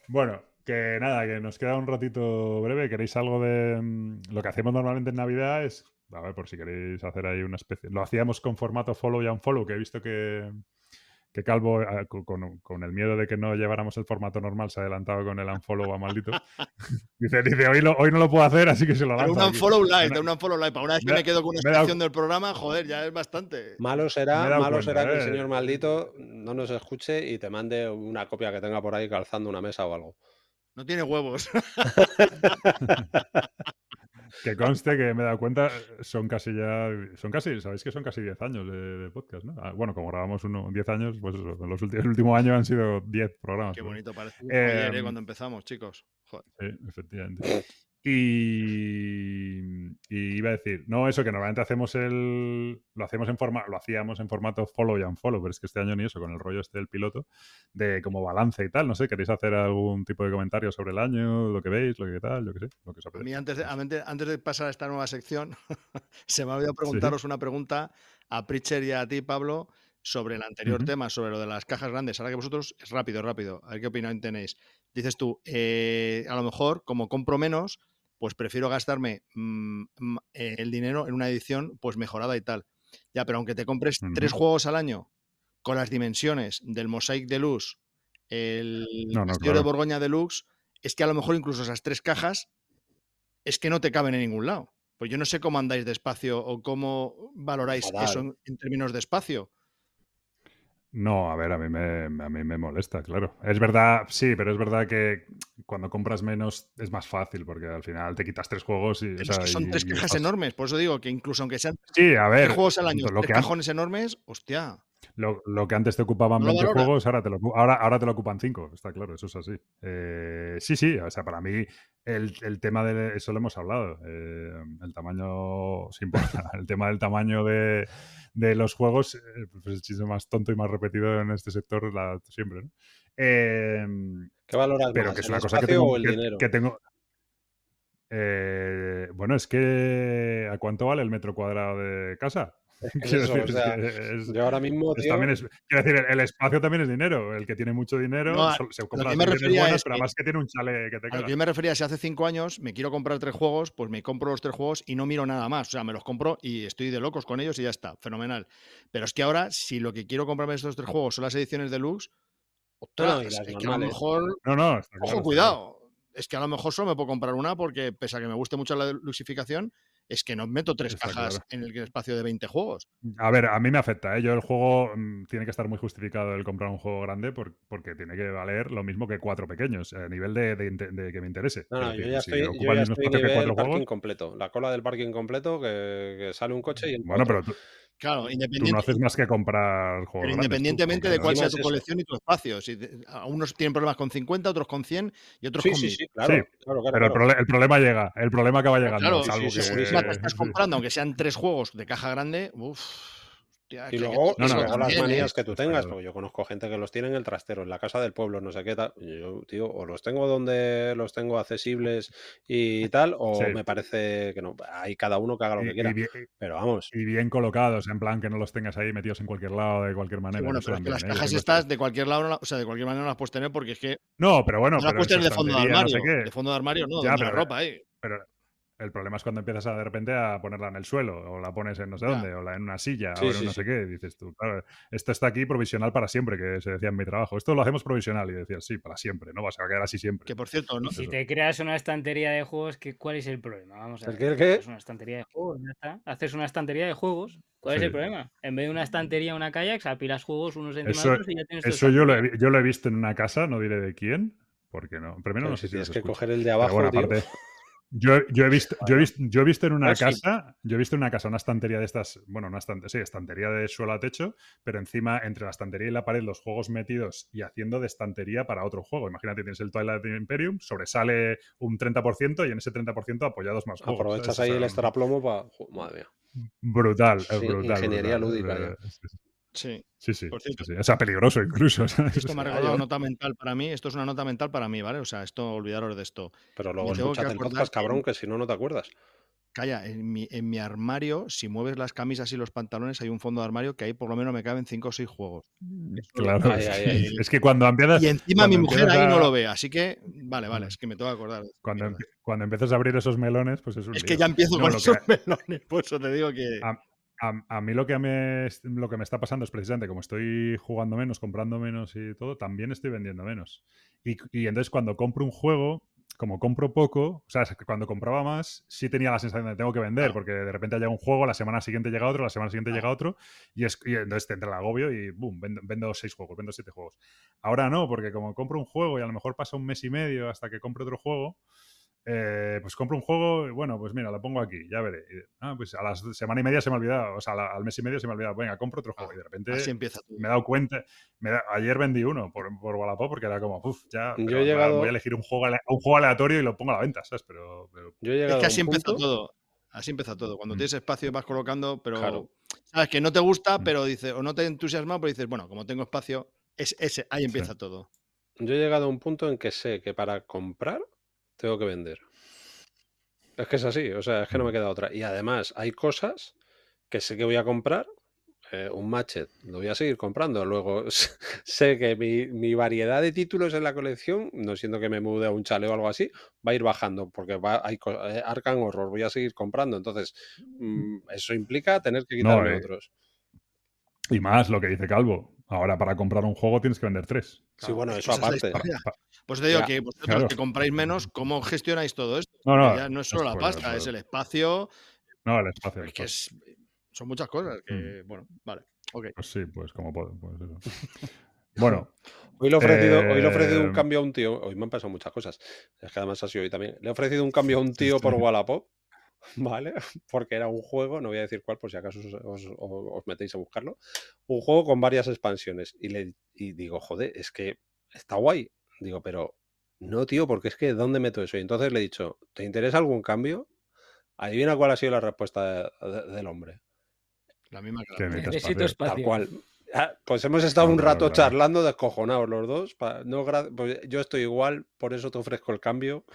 Bueno, que nada, que nos queda un ratito breve. ¿Queréis algo de mm, lo que hacemos normalmente en Navidad? Es, a ver, por si queréis hacer ahí una especie. Lo hacíamos con formato follow y unfollow, que he visto que, que Calvo, ah, co- con, con el miedo de que no lleváramos el formato normal, se ha adelantado con el unfollow a maldito. dice, dice hoy, lo- hoy no lo puedo hacer, así que se lo Pero lanzo un aquí". unfollow light, un unfollow light. Para una vez que me- me quedo con una sección del programa, joder, ya es bastante. Malo será, malo cuenta, será que el ¿eh? señor maldito no nos escuche y te mande una copia que tenga por ahí calzando una mesa o algo. No tiene huevos. Que conste que me he dado cuenta, son casi ya, son casi, sabéis que son casi 10 años de, de podcast, ¿no? Ah, bueno, como grabamos uno 10 años, pues eso, en los últimos, el último año han sido 10 programas. Qué bonito, parece ayer, ¿eh? Cuando empezamos, chicos. Joder. Sí, efectivamente. Y, y iba a decir, no, eso que normalmente hacemos el. Lo hacemos en forma, lo hacíamos en formato follow y unfollow, pero es que este año ni eso, con el rollo este del piloto, de como balance y tal. No sé, ¿queréis hacer algún tipo de comentario sobre el año, lo que veis, lo que tal, yo qué sé, lo que os A mí, antes de, antes, de pasar a esta nueva sección, se me ha olvidado preguntaros una pregunta a Pritcher y a ti, Pablo, sobre el anterior tema, sobre lo de las cajas grandes. Ahora que vosotros, es rápido, rápido. A ver qué opinión tenéis. Dices tú, eh, a lo mejor, como compro menos, pues prefiero gastarme mm, eh, el dinero en una edición pues mejorada y tal. Ya, pero aunque te compres tres juegos al año con las dimensiones del Mosaic Deluxe, el No, no, Castillo de claro. Borgoña Deluxe, es que a lo mejor incluso esas tres cajas es que no te caben en ningún lado. Pues yo no sé cómo andáis de espacio o cómo valoráis eso en, en términos de espacio. No, a ver, a mí, me, a mí me molesta, claro. Es verdad, sí, pero es verdad que cuando compras menos es más fácil, porque al final te quitas tres juegos y. o sea, es que son y- tres cajas enormes. Por eso digo que incluso aunque sean Sí, a ver. tres juegos al año, lo tres que cajones enormes, hostia. Lo, lo que antes te ocupaban ¿No lo 20 valoras? juegos, ahora te, lo, ahora, ahora te lo ocupan 5, está claro, eso es así. Eh, sí, sí, o sea, para mí el, el tema de eso lo hemos hablado. eh, el tamaño se importa. El tema del tamaño de, de los juegos, eh, pues el chiste más tonto y más repetido en este sector la, siempre, ¿no? Eh, ¿Qué valoras pero más, que es una cosa que tengo. o el que- dinero? que tengo Eh, bueno, es que ¿a cuánto vale el metro cuadrado de casa? Quiero eso, decir, o es sea, que es- Yo ahora mismo, es tío, también es- quiero decir, el, el espacio también es dinero. El que tiene mucho dinero No, se compra buenas, es pero además que tiene un chale que te A lo cagas. que yo me refería, si hace cinco años me quiero comprar tres juegos, pues me compro los tres juegos y no miro nada más. O sea, me los compro y estoy de locos con ellos y ya está, fenomenal. Pero es que ahora, si lo que quiero comprarme estos tres juegos son las ediciones deluxe, ostras, No, es que a lo mejor, No, no, está claro, ojo, está cuidado. Es que a lo mejor solo me puedo comprar una porque, pese a que me guste mucho la luxificación, es que no meto tres Está cajas claro. en el espacio de 20 juegos. A ver, a mí me afecta. ¿eh? Yo el juego mm, tiene que estar muy justificado el comprar un juego grande por- porque tiene que valer lo mismo que cuatro pequeños, a nivel de, de inte- de que me interese. No, no, yo ya si estoy, yo ya estoy que cuatro juegos. completo. La cola del parking completo, que, que sale un coche y Bueno, pero tú, Claro, tú no independiente, haces más que comprar juegos pero grandes, tú, independientemente de cuál sea es tu colección y tu espacio. Si te- unos tienen problemas con 50, otros con 100 y otros Sí, con sí, 1000. sí, claro. Sí, claro, claro, Pero el, prole- el problema llega, el problema acaba llegando. Claro, salvo sí, sí, que- estás comprando, aunque sean tres juegos de caja grande, uff. Y luego, No, y no, luego las también, ¿eh? manías que tú tengas, claro. porque yo conozco gente que los tiene en el trastero, en la casa del pueblo, no sé qué tal. Yo, tío, o los tengo donde los tengo accesibles y tal, o Sí. me parece que no. Hay cada uno que haga lo y, que quiera. bien, Pero vamos, y bien colocados, en plan que no los tengas ahí metidos en cualquier lado, de cualquier Sí, manera. bueno, pero es que las ¿eh? Cajas tengo estas de cualquier lado, o sea, de cualquier manera no las puedes tener porque es que No, pero bueno, no las puedes en tener de fondo de armario. sé de fondo de armario, no, Ya, donde la ropa ahí. Pero el problema es cuando empiezas a de repente a ponerla en el suelo, o la pones en no sé Ya. dónde, o la en una silla, Sí, o en sí, no sí. sé qué. Dices tú, claro, esto está aquí provisional para siempre, que se decía en mi trabajo. Esto lo hacemos provisional. Y decías, sí, para siempre, no vas a quedar así siempre. Que por cierto, no, si eso. te creas una estantería de juegos, ¿qué, ¿cuál es el problema? Vamos a ¿El ver. qué, el qué? Haces una estantería de juegos, ya está. Haces una estantería de juegos. ¿Cuál es el problema? En vez de una estantería, una kayak, apilas juegos unos encima Eso- de otros y ya tienes Eso yo lo, he, yo lo he visto en una casa, no diré de quién, porque no. Primero Pero no sé si tienes que escucho. coger el de Pero abajo, tío. Yo, yo he visto, yo he visto, yo he visto en una sí. casa, yo he visto en una casa una estantería de estas, bueno, una estan- sí, estantería de suelo a techo, pero encima entre la estantería y la pared los juegos metidos y haciendo de estantería para otro juego. Imagínate, tienes el Twilight Imperium, sobresale un 30% y en ese 30% apoyados más juegos. Aprovechas ¿sabes? ahí O sea, el extraplomo para. Madre mía. Brutal, Sí, brutal. ingeniería brutal. lúdica, Eh, ya. Sí, sí. Sí, sí, Por sí, cierto. sí. O sea, peligroso incluso. ¿sabes? Esto me ha O sea, recordado yo- nota mental para mí. Esto es una nota mental para mí, ¿vale? O sea, esto, olvidaros de esto. Pero luego Me tengo que escúchate el podcast, cabrón, que si no, no te acuerdas. Calla, en mi, en mi armario, si mueves las camisas y los pantalones, hay un fondo de armario que ahí por lo menos me caben 5 o 6 juegos. Lo- Claro, Ay, es, ay, que- ay. es que cuando empiezas, Y encima mi mujer ahí no lo ve, así que, vale, vale, Mm. es que me tengo que acordar. cuando, cuando empiezas a abrir esos melones, pues es un Es que ya empiezo No, con esos que- melones, por eso te digo que... a, a- a mí lo que, me, lo que me está pasando es precisamente como estoy jugando menos, comprando menos y todo, también estoy vendiendo menos. Y, y entonces cuando compro un juego, como compro poco, o sea, cuando compraba más, sí tenía la sensación de tengo que vender, porque de repente llega un juego, la semana siguiente llega otro, la semana siguiente llega otro, y, es, y entonces te entra el agobio y boom, vendo, vendo seis juegos, vendo siete juegos. Ahora no, porque como compro un juego y a lo mejor pasa un mes y medio hasta que compre otro juego, eh, pues compro un juego y bueno, pues mira, lo pongo aquí, ya veré. Y, ah, pues a la semana y media se me ha olvidado, o sea, la- al mes y medio se me ha olvidado, venga, compro otro juego. Y de repente Así empieza todo. me he dado cuenta, me da- ayer vendí uno por, por Wallapop porque era como, uff, ya, Yo pero he ahora llegado- voy a elegir un juego, un juego aleatorio y lo pongo a la venta, ¿sabes? Pero, pero Yo he Es que a así punto- todo. Así empieza todo. Cuando Mm. tienes espacio vas colocando, pero Claro. sabes que no te gusta, Mm. pero dices, o no te entusiasma, pero dices, bueno, como tengo espacio, es ese, ahí empieza todo. Yo he llegado a un punto en que sé que para comprar tengo que vender. Es que es así, o sea, es que no me queda otra. Y además hay cosas que sé que voy a comprar. eh, un matchet lo voy a seguir comprando. Luego sé que mi, mi variedad de títulos en la colección, no siendo que me mude a un chale o algo así, va a ir bajando porque va, hay eh, Arkham Horror, voy a seguir comprando. Entonces, mm, eso implica tener que No, quitarme eh, otros. Y más lo que dice Calvo. Ahora para comprar un juego tienes que vender tres. Sí, bueno, eso es aparte. Pues te digo Ya, que vosotros claro. que compráis menos, ¿cómo gestionáis todo esto? No, no, ya no es solo es la pasta, es el espacio, No, el espacio. es que es, son muchas cosas que, Mm. bueno, vale, ok. Pues sí, pues como puedo. Pues eso. Bueno, Hoy le he ofrecido, hoy le he ofrecido un Eh, cambio a un tío. Hoy me han pasado muchas cosas. Es que además ha sido hoy también. Le he ofrecido un cambio a un tío por Sí. Wallapop. ¿Vale? Porque era un juego, no voy a decir cuál por si acaso os, os- os metéis a buscarlo. Un juego con varias expansiones. Y, le, y digo, joder, es que está guay. Digo, pero no, tío, porque es que ¿dónde meto eso? Y entonces le he dicho, ¿te interesa algún cambio? Adivina cuál ha sido la respuesta de- de- del hombre. La misma que Necesito espacio. espacio. Tal cual. Ah, Pues hemos estado un rato claro. charlando descojonados los dos. pa- no, pues yo estoy igual, por eso te ofrezco el cambio.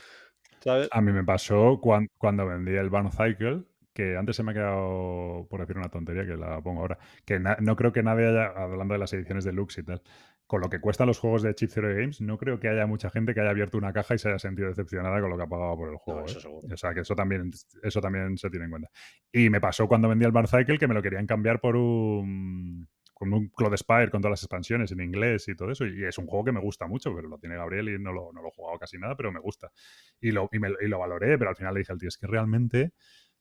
¿Sabes? A mí me pasó cuan- cuando, vendí el Barn Cycle, que antes se me ha quedado por decir una tontería que la pongo ahora, que no creo que nadie haya, hablando de las ediciones deluxe y tal, con lo que cuestan los juegos de Chip Zero Games, no creo que haya mucha gente que haya abierto una caja y se haya sentido decepcionada con lo que ha pagado por el juego. eso ¿eh? seguro. O sea, que eso también, eso también se tiene en cuenta. Y me pasó cuando vendí el Barn Cycle que me lo querían cambiar por un con un Cloud Spire con todas las expansiones en inglés y todo eso. Y es un juego que me gusta mucho, pero lo tiene Gabriel y no lo, no lo he jugado casi nada, pero me gusta. Y lo, y, y lo valoré, pero al final le dije al tío, es que realmente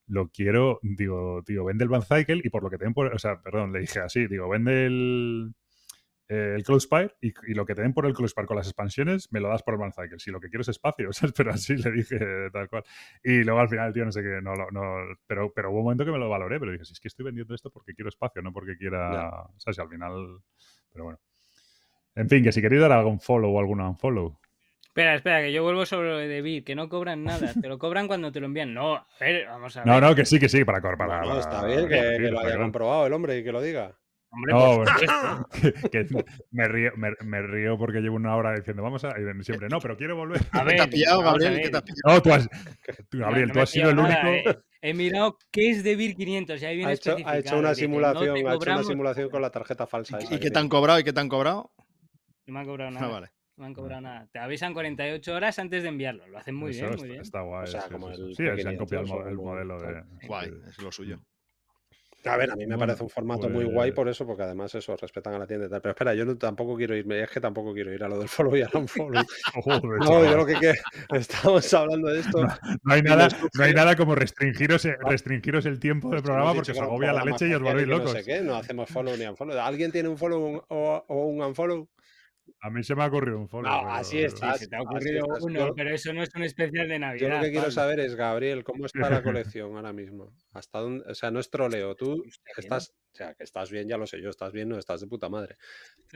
lo quiero, digo, tío, vende el Van Cycle y por lo que te den por, o sea, perdón, le dije así, digo, vende el, eh, el Cloud Spire y, y lo que te den por el Cloud Spire con las expansiones me lo das por el Van Cycle. Si lo que quiero es espacio, ¿sabes? Pero así le dije tal cual. Y luego al final el tío no sé qué, no, no, pero, pero hubo un momento que me lo valoré, pero dije, si es que estoy vendiendo esto porque quiero espacio, no porque quiera, ¿sabes? Y al final, pero bueno. En fin, que si queréis dar algún follow o alguna unfollow. Espera, espera, que yo vuelvo sobre lo de Bit, que no cobran nada, te lo cobran cuando te lo envían. No, a ver, vamos a ver. No, no, que sí, que sí, para Bueno, para- está bien que, que lo haya comprobado el hombre y que lo diga. Hombre, No, que, que me, río, me, me río porque llevo una hora diciendo, vamos a. Y siempre, no, pero quiero volver. A ¿Qué ver, te has pillado, Gabriel? ¿Qué ver. te has pillado? No, tú has. tú, Gabriel, no tú has sido el único. nada, eh. He mirado qué es de BIR 500 y ahí viene Ha hecho, ha especificado, hecho una no simulación, ha hecho una cobramos- simulación con la tarjeta falsa. ¿Y qué te han cobrado? ¿Y qué te han cobrado? No me ha cobrado Ah, nada. vale. No me han cobrado nada. Te avisan 48 horas antes de enviarlo. Lo hacen muy Eso bien, está, muy bien. está guay. O sea, sí, como sí, sí. el Sí, se han P500 copiado el, modelo de. Guay, es lo suyo. A ver, a mí me Bueno, parece un formato muy guay pues- por eso, porque además eso, respetan a la tienda y tal. Pero espera, yo no- tampoco quiero irme, es que tampoco quiero ir a lo del follow y al unfollow. Joder, No, chaval. yo lo que quiero, estamos hablando de esto. No hay nada, no hay nada como restringiros, eh, restringiros el tiempo del programa porque que os un agobia la leche y os volvéis que no locos. sé qué, no hacemos follow ni unfollow. ¿Alguien tiene un follow un- o, o un unfollow? A mí se me ha ocurrido un follow. No, pero- así pero-. Sí, se te ha ocurrido uno, pero eso no es un especial de Navidad. Yo lo que quiero saber es, Gabriel, ¿cómo está la colección ahora mismo? ¿Hasta dónde? O sea, no es troleo. Tú estás, o sea, que estás bien, ya lo sé yo, estás bien, no estás de puta madre.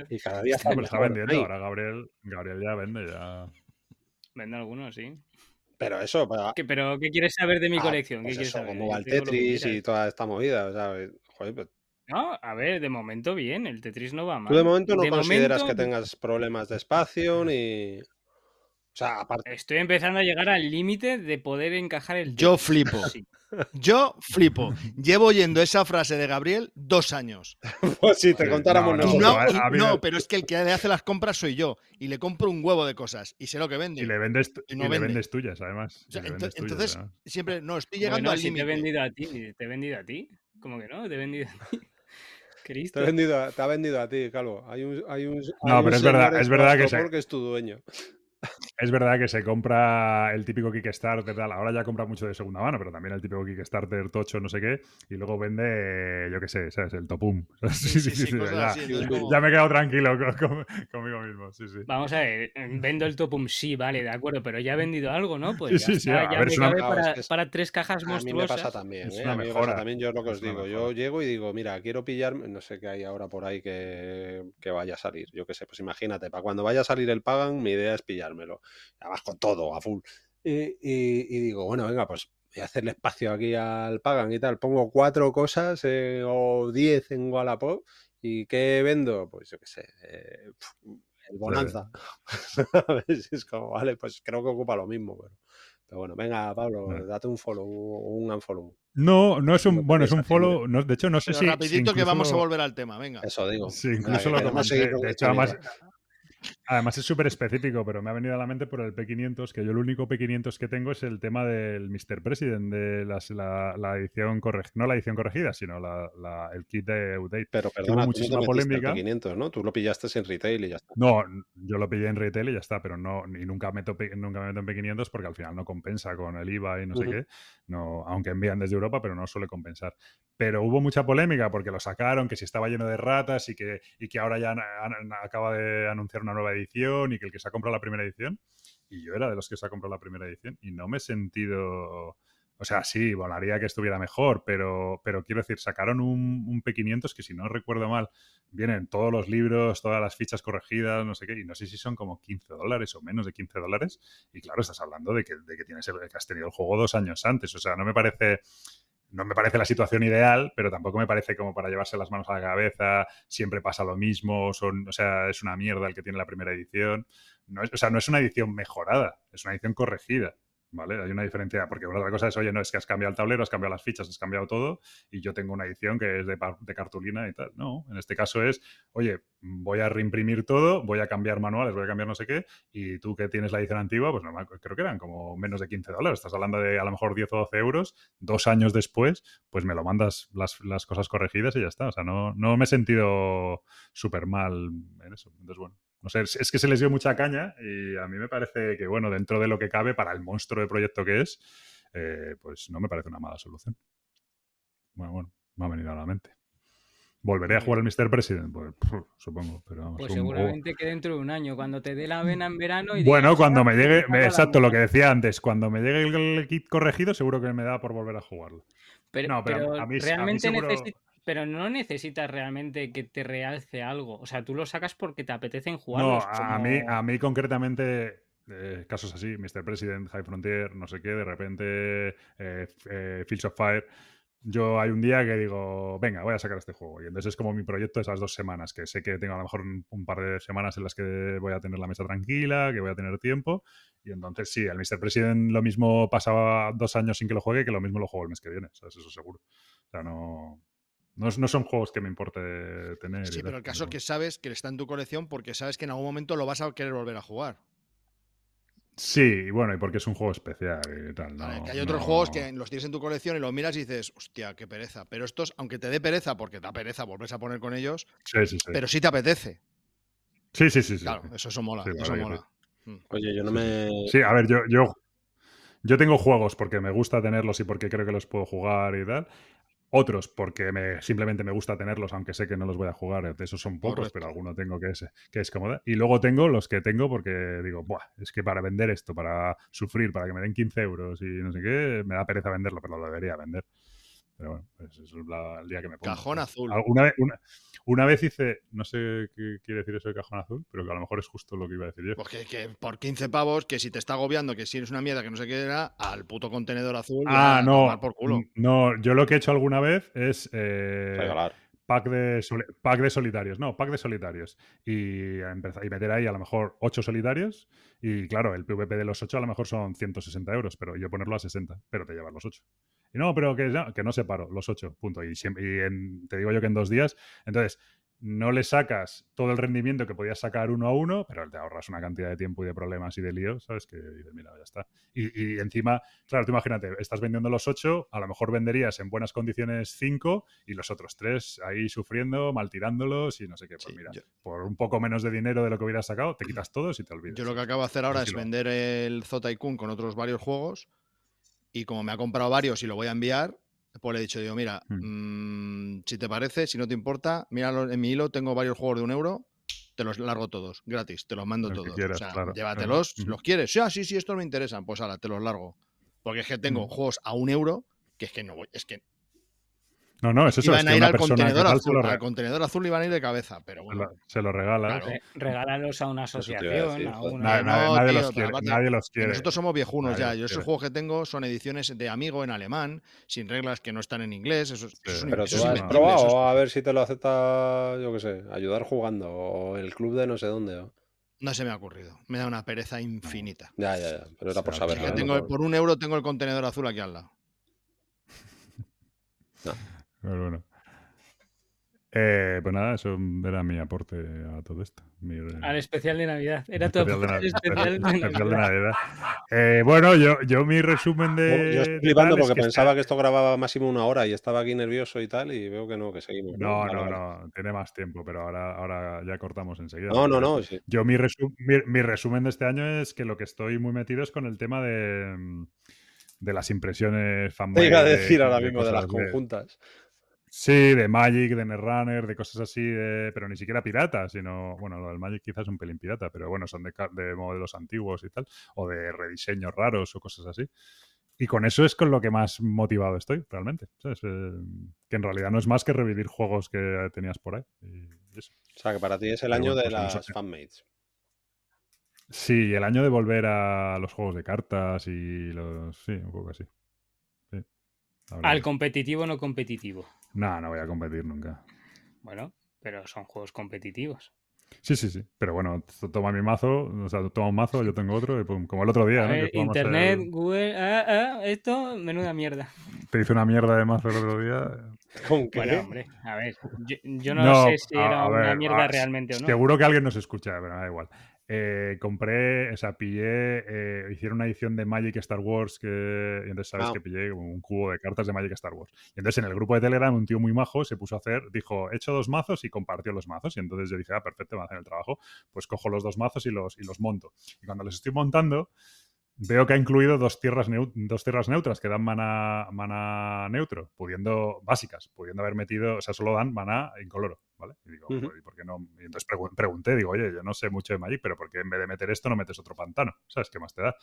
Y cada día Está está vendiendo. Ahora Gabriel, Gabriel ya vende. ya Vende algunos, sí. Pero eso, para, ¿Qué- ¿Pero qué quieres saber de mi ah, colección? pues ¿Qué quieres eso, saber? cómo Yo va el Tetris y toda esta movida. O sea, joder, pues, No, a ver, de momento bien, el Tetris no va mal. tú de momento no De consideras momento, que tengas problemas de espacio ni. O sea, aparte. Estoy empezando a llegar al límite de poder encajar el Yo flipo. Sí. Yo flipo. Llevo oyendo esa frase de Gabriel dos años. Pues si te contáramos no, Y nosotros. no, y pero es que el que le hace las compras soy yo. Y le compro un huevo de cosas. Y sé lo que vende. Y le vendes, Y y no le vende. vendes tuyas, además. O sea, Y le ento- vendes tuyas, entonces, siempre, no, estoy llegando Bueno, al si te he límite. vendido a ti, te he vendido a ti. ¿Cómo que no? Te he vendido a ti. Cristo. Te, ha vendido a, te ha vendido a ti, Calvo. Hay un, hay un, No, hay un pero es verdad- es verdad que se- que es tu dueño. Es verdad que se compra el típico Kickstarter, tal. Ahora ya compra mucho de segunda mano, pero también el típico Kickstarter tocho, no sé qué. Y luego vende, yo qué sé, ¿sabes? El topum. Sí, sí, sí, ya, ya me he quedado tranquilo con- con- conmigo mismo. Sí, sí. Vamos a ver, vendo el Topum, sí, vale, de acuerdo, pero ya he vendido algo, ¿no? Pues Sí, ya, sí, sí, está, a ya ver, me una- cabe para, tres cajas A mí me monstruosas. pasa también, Es ¿eh? una A mí me mejora. pasa también, yo es lo que os digo. Yo llego y digo, mira, quiero pillarme, no sé qué hay ahora por ahí que, que vaya a salir. Yo qué sé, pues imagínate, para cuando vaya a salir el Pagan, mi idea es pillármelo. Además con todo, a full. Y, y- y digo, bueno, venga, pues voy a hacerle espacio aquí al Pagan y tal. Pongo cuatro cosas eh, o diez en Wallapop. ¿Y qué vendo? Pues yo qué sé, eh, el Bonanza. ¿Sabes? es como, vale, pues creo que ocupa lo mismo, pero, pero bueno, venga, Pablo, Vale. date un follow o un unfollow. No, no es un. Bueno, es un follow. no- de hecho, no sé Pero si. si rapidito que vamos a incluso- volver al tema, venga. Eso digo. Sí, Venga, incluso que lo comenté. De hecho, además. Además es súper específico, pero me ha venido a la mente por el P500, que yo el único P500 que tengo es el tema del Mr. President, de las- la, la edición corregida, no la edición corregida, sino la- la- el kit de update. Pero perdona, tú no te muchísima metiste polémica. al 500, ¿no? Tú lo pillaste en retail y ya está. No, yo lo pillé en retail y ya está, pero no, y nunca meto, nunca me meto en P500 porque al final no compensa con el IVA y no sé qué, no, aunque envían desde Europa, pero no suele compensar. Pero hubo mucha polémica porque lo sacaron, que si estaba lleno de ratas y que, y que ahora ya acaba de anunciar una nueva edición y que el que se ha comprado la primera edición, y yo era de los que se ha comprado la primera edición y no me he sentido... O sea, sí, volaría que estuviera mejor, pero, pero quiero decir, sacaron un, un P500 que si no recuerdo mal, vienen todos los libros, todas las fichas corregidas, no sé qué, y no sé si son como 15 dólares o menos de 15 dólares. Y claro, estás hablando de que, de que tienes que has tenido el juego dos años antes. O sea, no me parece. No me parece la situación ideal, pero tampoco me parece como para llevarse las manos a la cabeza, siempre pasa lo mismo, son, o sea, es una mierda el que tiene la primera edición. No es, o sea, no es una edición mejorada, es una edición corregida. ¿Vale? Hay una diferencia, porque una otra cosa es, oye, no, es que has cambiado el tablero, has cambiado las fichas, has cambiado todo, y yo tengo una edición que es de, de cartulina y tal. No, en este caso es, oye, voy a reimprimir todo, voy a cambiar manuales, voy a cambiar no sé qué, y tú que tienes la edición antigua, pues no creo que eran como menos de 15 dólares. Estás hablando de a lo mejor 10 o 12 euros, dos años después, pues me lo mandas las, las cosas corregidas y ya está. O sea, no, no me he sentido súper mal en eso. Entonces, bueno, no sé, es, que se les dio mucha caña y a mí me parece que, bueno, dentro de lo que cabe para el monstruo de proyecto que es, eh, pues no me parece una mala solución. Bueno, bueno, me ha venido a la mente. ¿Volveré a jugar al Mr. President? Pues supongo, pero vamos. Pues un- seguramente que dentro de un año, cuando te dé la vena en verano y Bueno, digas, cuando "Ah, me llegue, en la exacto, lo mar". que decía antes, cuando me llegue el, el kit corregido, seguro que me da por volver a jugarlo. Pero, No, pero a- pero a mí- a mí realmente seguro- pero no necesitas realmente que te realce algo. O sea, tú lo sacas porque te apetecen jugarlos. No, a, mí, como- a mí concretamente, eh, casos así, Mr. President, High Frontier, no sé qué, de repente, eh, eh, Fields of Fire. Yo hay un día que digo, venga, voy a sacar este juego. Y entonces es como mi proyecto esas dos semanas, que sé que tengo a lo mejor un, un par de semanas en las que voy a tener la mesa tranquila, que voy a tener tiempo. Y entonces sí, el Mr. President lo mismo pasaba dos años sin que lo juegue, que lo mismo lo juego el mes que viene, ¿sabes? Eso seguro. O sea, no, No, no son juegos que me importe tener. Sí, pero el caso es que sabes que está en tu colección porque sabes que en algún momento lo vas a querer volver a jugar. Sí, y bueno, y porque es un juego especial y tal. Vale, no- que hay otros no- juegos que los tienes en tu colección y los miras y dices, hostia, qué pereza. Pero estos, aunque te dé pereza, porque te da pereza volverse a poner con ellos, Sí, sí, sí. pero sí te apetece. Sí, sí, sí. sí, claro, eso, eso mola. Sí, eso vale, mola. Oye, yo no me. Sí, a ver, yo, yo, yo tengo juegos porque me gusta tenerlos y porque creo que los puedo jugar y tal. Otros porque me, simplemente me gusta tenerlos, aunque sé que no los voy a jugar. De esos son pocos, Correcto. pero alguno tengo que es, que es cómoda. Y luego tengo los que tengo porque digo, Buah, es que para vender esto, para sufrir, para que me den 15 euros y no sé qué, me da pereza venderlo, pero lo debería vender. Pero bueno, pues eso es la- el día que me pongo. Cajón azul. Una vez, una, una vez hice, no sé qué quiere decir eso de cajón azul, pero que a lo mejor es justo lo que iba a decir yo. Pues que, que por 15 pavos, que si te está agobiando, que si eres una mierda, que no sé qué era, al puto contenedor azul. Ah, no. tomar por culo. No, yo lo que he hecho alguna vez es eh, Regalar. Pack, de pack de solitarios. No, pack de solitarios. Y, empezar, y meter ahí a lo mejor 8 solitarios. Y claro, el PvP de los 8 a lo mejor son 160 euros, pero yo ponerlo a 60, pero te llevas los 8. Y no, pero que, no, que no separo los 8, punto. Y, siempre, y en- te digo yo que en dos días. Entonces, no le sacas todo el rendimiento que podías sacar uno a uno, pero te ahorras una cantidad de tiempo y de problemas y de líos, ¿sabes? Que dices, mira, ya está. Y, y encima, claro, tú imagínate, estás vendiendo los 8, a lo mejor venderías en buenas condiciones 5 y los otros 3 ahí sufriendo, mal tirándolos y no sé qué. Pues Sí, mira, yo- por un poco menos de dinero de lo que hubieras sacado, te quitas todos y te olvidas. Yo lo que acabo de hacer ahora es vender el Zotaikun con otros varios juegos. Y como me ha comprado varios y lo voy a enviar, pues le he dicho, digo, mira, mm, si te parece, si no te importa, míralo en mi hilo, tengo varios juegos de un euro, te los largo todos, gratis, te los mando todos. quieras, o sea, claro, llévatelos, claro. ¿los quieres? Sí, ah, sí, sí, estos me interesan, pues ahora te los largo. Porque es que tengo juegos a un euro que es que no voy, es que No, no, es eso. iban es a que ir al contenedor azul, lo, al contenedor azul iban a ir de cabeza, pero se bueno. lo- se lo regalas. Claro. Re- Regálalos a una a asociación, a una... Nadie, nadie- No, nadie tío, los quiere. Nadie los quiere. nosotros somos viejunos Nadie ya. Yo esos juegos que tengo son ediciones de amigo en alemán, sin reglas que no están en inglés. Eso, es- eso es un- Pero eso tú has probado es- a ver si te lo acepta, yo qué sé, ayudar jugando o el club de no sé dónde. o- No se me ha ocurrido. Me da una pereza infinita. Ya, ya, ya. Pero era por Sí, saberlo. ¿no? el- Por- por un euro tengo el contenedor azul aquí al lado. Pero bueno. Eh, pues nada, eso era mi aporte a todo esto. Mi, Al especial de Navidad. Era tu especial especial de especial de Navidad. Eh, bueno, yo, yo mi resumen de. Yo estoy flipando porque que pensaba está- que esto grababa máximo una hora y estaba aquí nervioso y tal, y veo que no, que seguimos. No, no, no, tiene más tiempo, pero ahora, ahora ya cortamos enseguida. No, no, no. sí. Yo mi, resu- mi, mi resumen de este año es que lo que estoy muy metido es con el tema de, de las impresiones Te fanboy. iba a de- decir ahora mismo de las conjuntas. Sí, de Magic, de Netrunner, de cosas así, de- pero ni siquiera pirata, sino, bueno, lo del Magic quizás es un pelín pirata, pero bueno, son de, de modelos antiguos y tal, o de rediseños raros o cosas así. Y con eso es con lo que más motivado estoy, realmente. ¿sabes? Eh, que en realidad no es más que revivir juegos que tenías por ahí. y eso. O sea, que para ti es el Pero año bueno, de pues las fanmates. Sí, el año de volver a los juegos de cartas y los... Sí, un poco así. Sí, Al competitivo no competitivo. No, no voy a competir nunca. Bueno, pero son juegos competitivos. Sí, sí, sí. Pero bueno, toma mi mazo, o sea, toma un mazo, yo tengo otro, y pum, como el otro día, A ¿no? ver, Internet, el- Google, ah, ah, esto, menuda mierda. Te hice una mierda de mazo el otro día. ¿Con qué? Bueno, hombre, a ver, yo, yo no, No, sé si a- era a una ver, mierda realmente o no. Seguro que alguien nos escucha, pero me da igual. Eh, compré, o sea, pillé, eh, hicieron una edición de Magic Star Wars que, y entonces sabes Ah. que pillé un cubo de cartas de Magic Star Wars. Y entonces en el grupo de Telegram un tío muy majo se puso a hacer, dijo, he hecho dos mazos y compartió los mazos. Y entonces yo dije, ah, perfecto, me hacen el trabajo. Pues cojo los dos mazos y los, y los monto. Y cuando los estoy montando, veo que ha incluido dos tierras, dos tierras neutras que dan mana, mana neutro, pudiendo, básicas, pudiendo haber metido, o sea, solo dan mana incoloro, ¿vale? Y digo, Ujú. "Pues, ¿y por qué no? Y entonces pregun- pregunté, digo, oye, yo no sé mucho de Magic, pero ¿por qué en vez de meter esto no metes otro pantano? ¿Sabes qué más te da?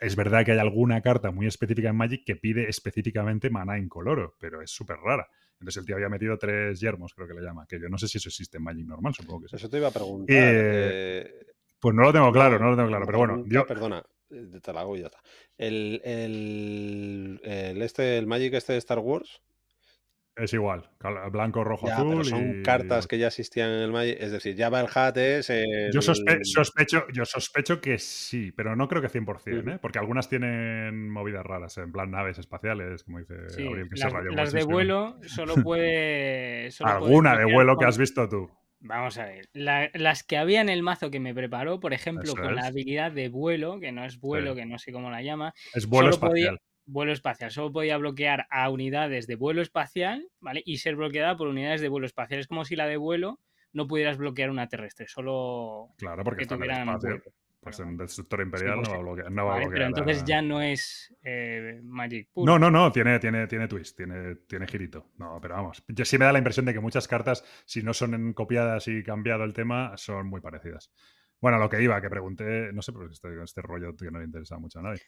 Es verdad que hay alguna carta muy específica en Magic que pide específicamente mana incoloro, pero es súper rara. Entonces el tío había metido tres yermos, creo que le llama, que yo no sé si eso existe en Magic normal, supongo que sí. Eso te iba a preguntar. Eh, eh, Pues no lo tengo claro, no, lo tengo claro, pero bueno, yo, Perdona, te la hago y ya está. El, el, el este, el Magic este de Star Wars, Es igual, blanco, rojo, Ya, azul. pero son y- cartas que ya existían en el Magic. Es decir, Java el Hat es. Yo sospe- sospecho, yo sospecho que sí, pero no creo que 100%, Ujú. ¿eh? porque algunas tienen movidas raras, en plan naves espaciales, como dice Sí, Gabriel, que se las, rayó las de vuelo solo puede. solo puede Alguna de vuelo que has visto tú. Vamos a ver. la- las que había en el mazo que me preparó, por ejemplo, Eso con la habilidad de vuelo, que no es vuelo, Sí. que no sé cómo la llama, Es vuelo solo podía- espacial. vuelo espacial. Solo podía bloquear a unidades de vuelo espacial, ¿vale? Y ser bloqueada por unidades de vuelo espacial. Es como si la de vuelo no pudieras bloquear una terrestre, solo Claro, porque que está en el tuvieran espacio. vuelo. Pues Pero- en Destructor Imperial no va a bloquear. No, va a ¿vale? Pero entonces ya no es eh, Magic Pool. No, no, no, tiene, tiene, tiene twist, tiene, tiene girito. No, pero vamos. Yo sí me da la impresión de que muchas cartas, si no son copiadas y cambiado el tema, son muy parecidas. Bueno, a lo que iba, que pregunté, no sé, porque este, este rollo que no le interesa mucho a nadie.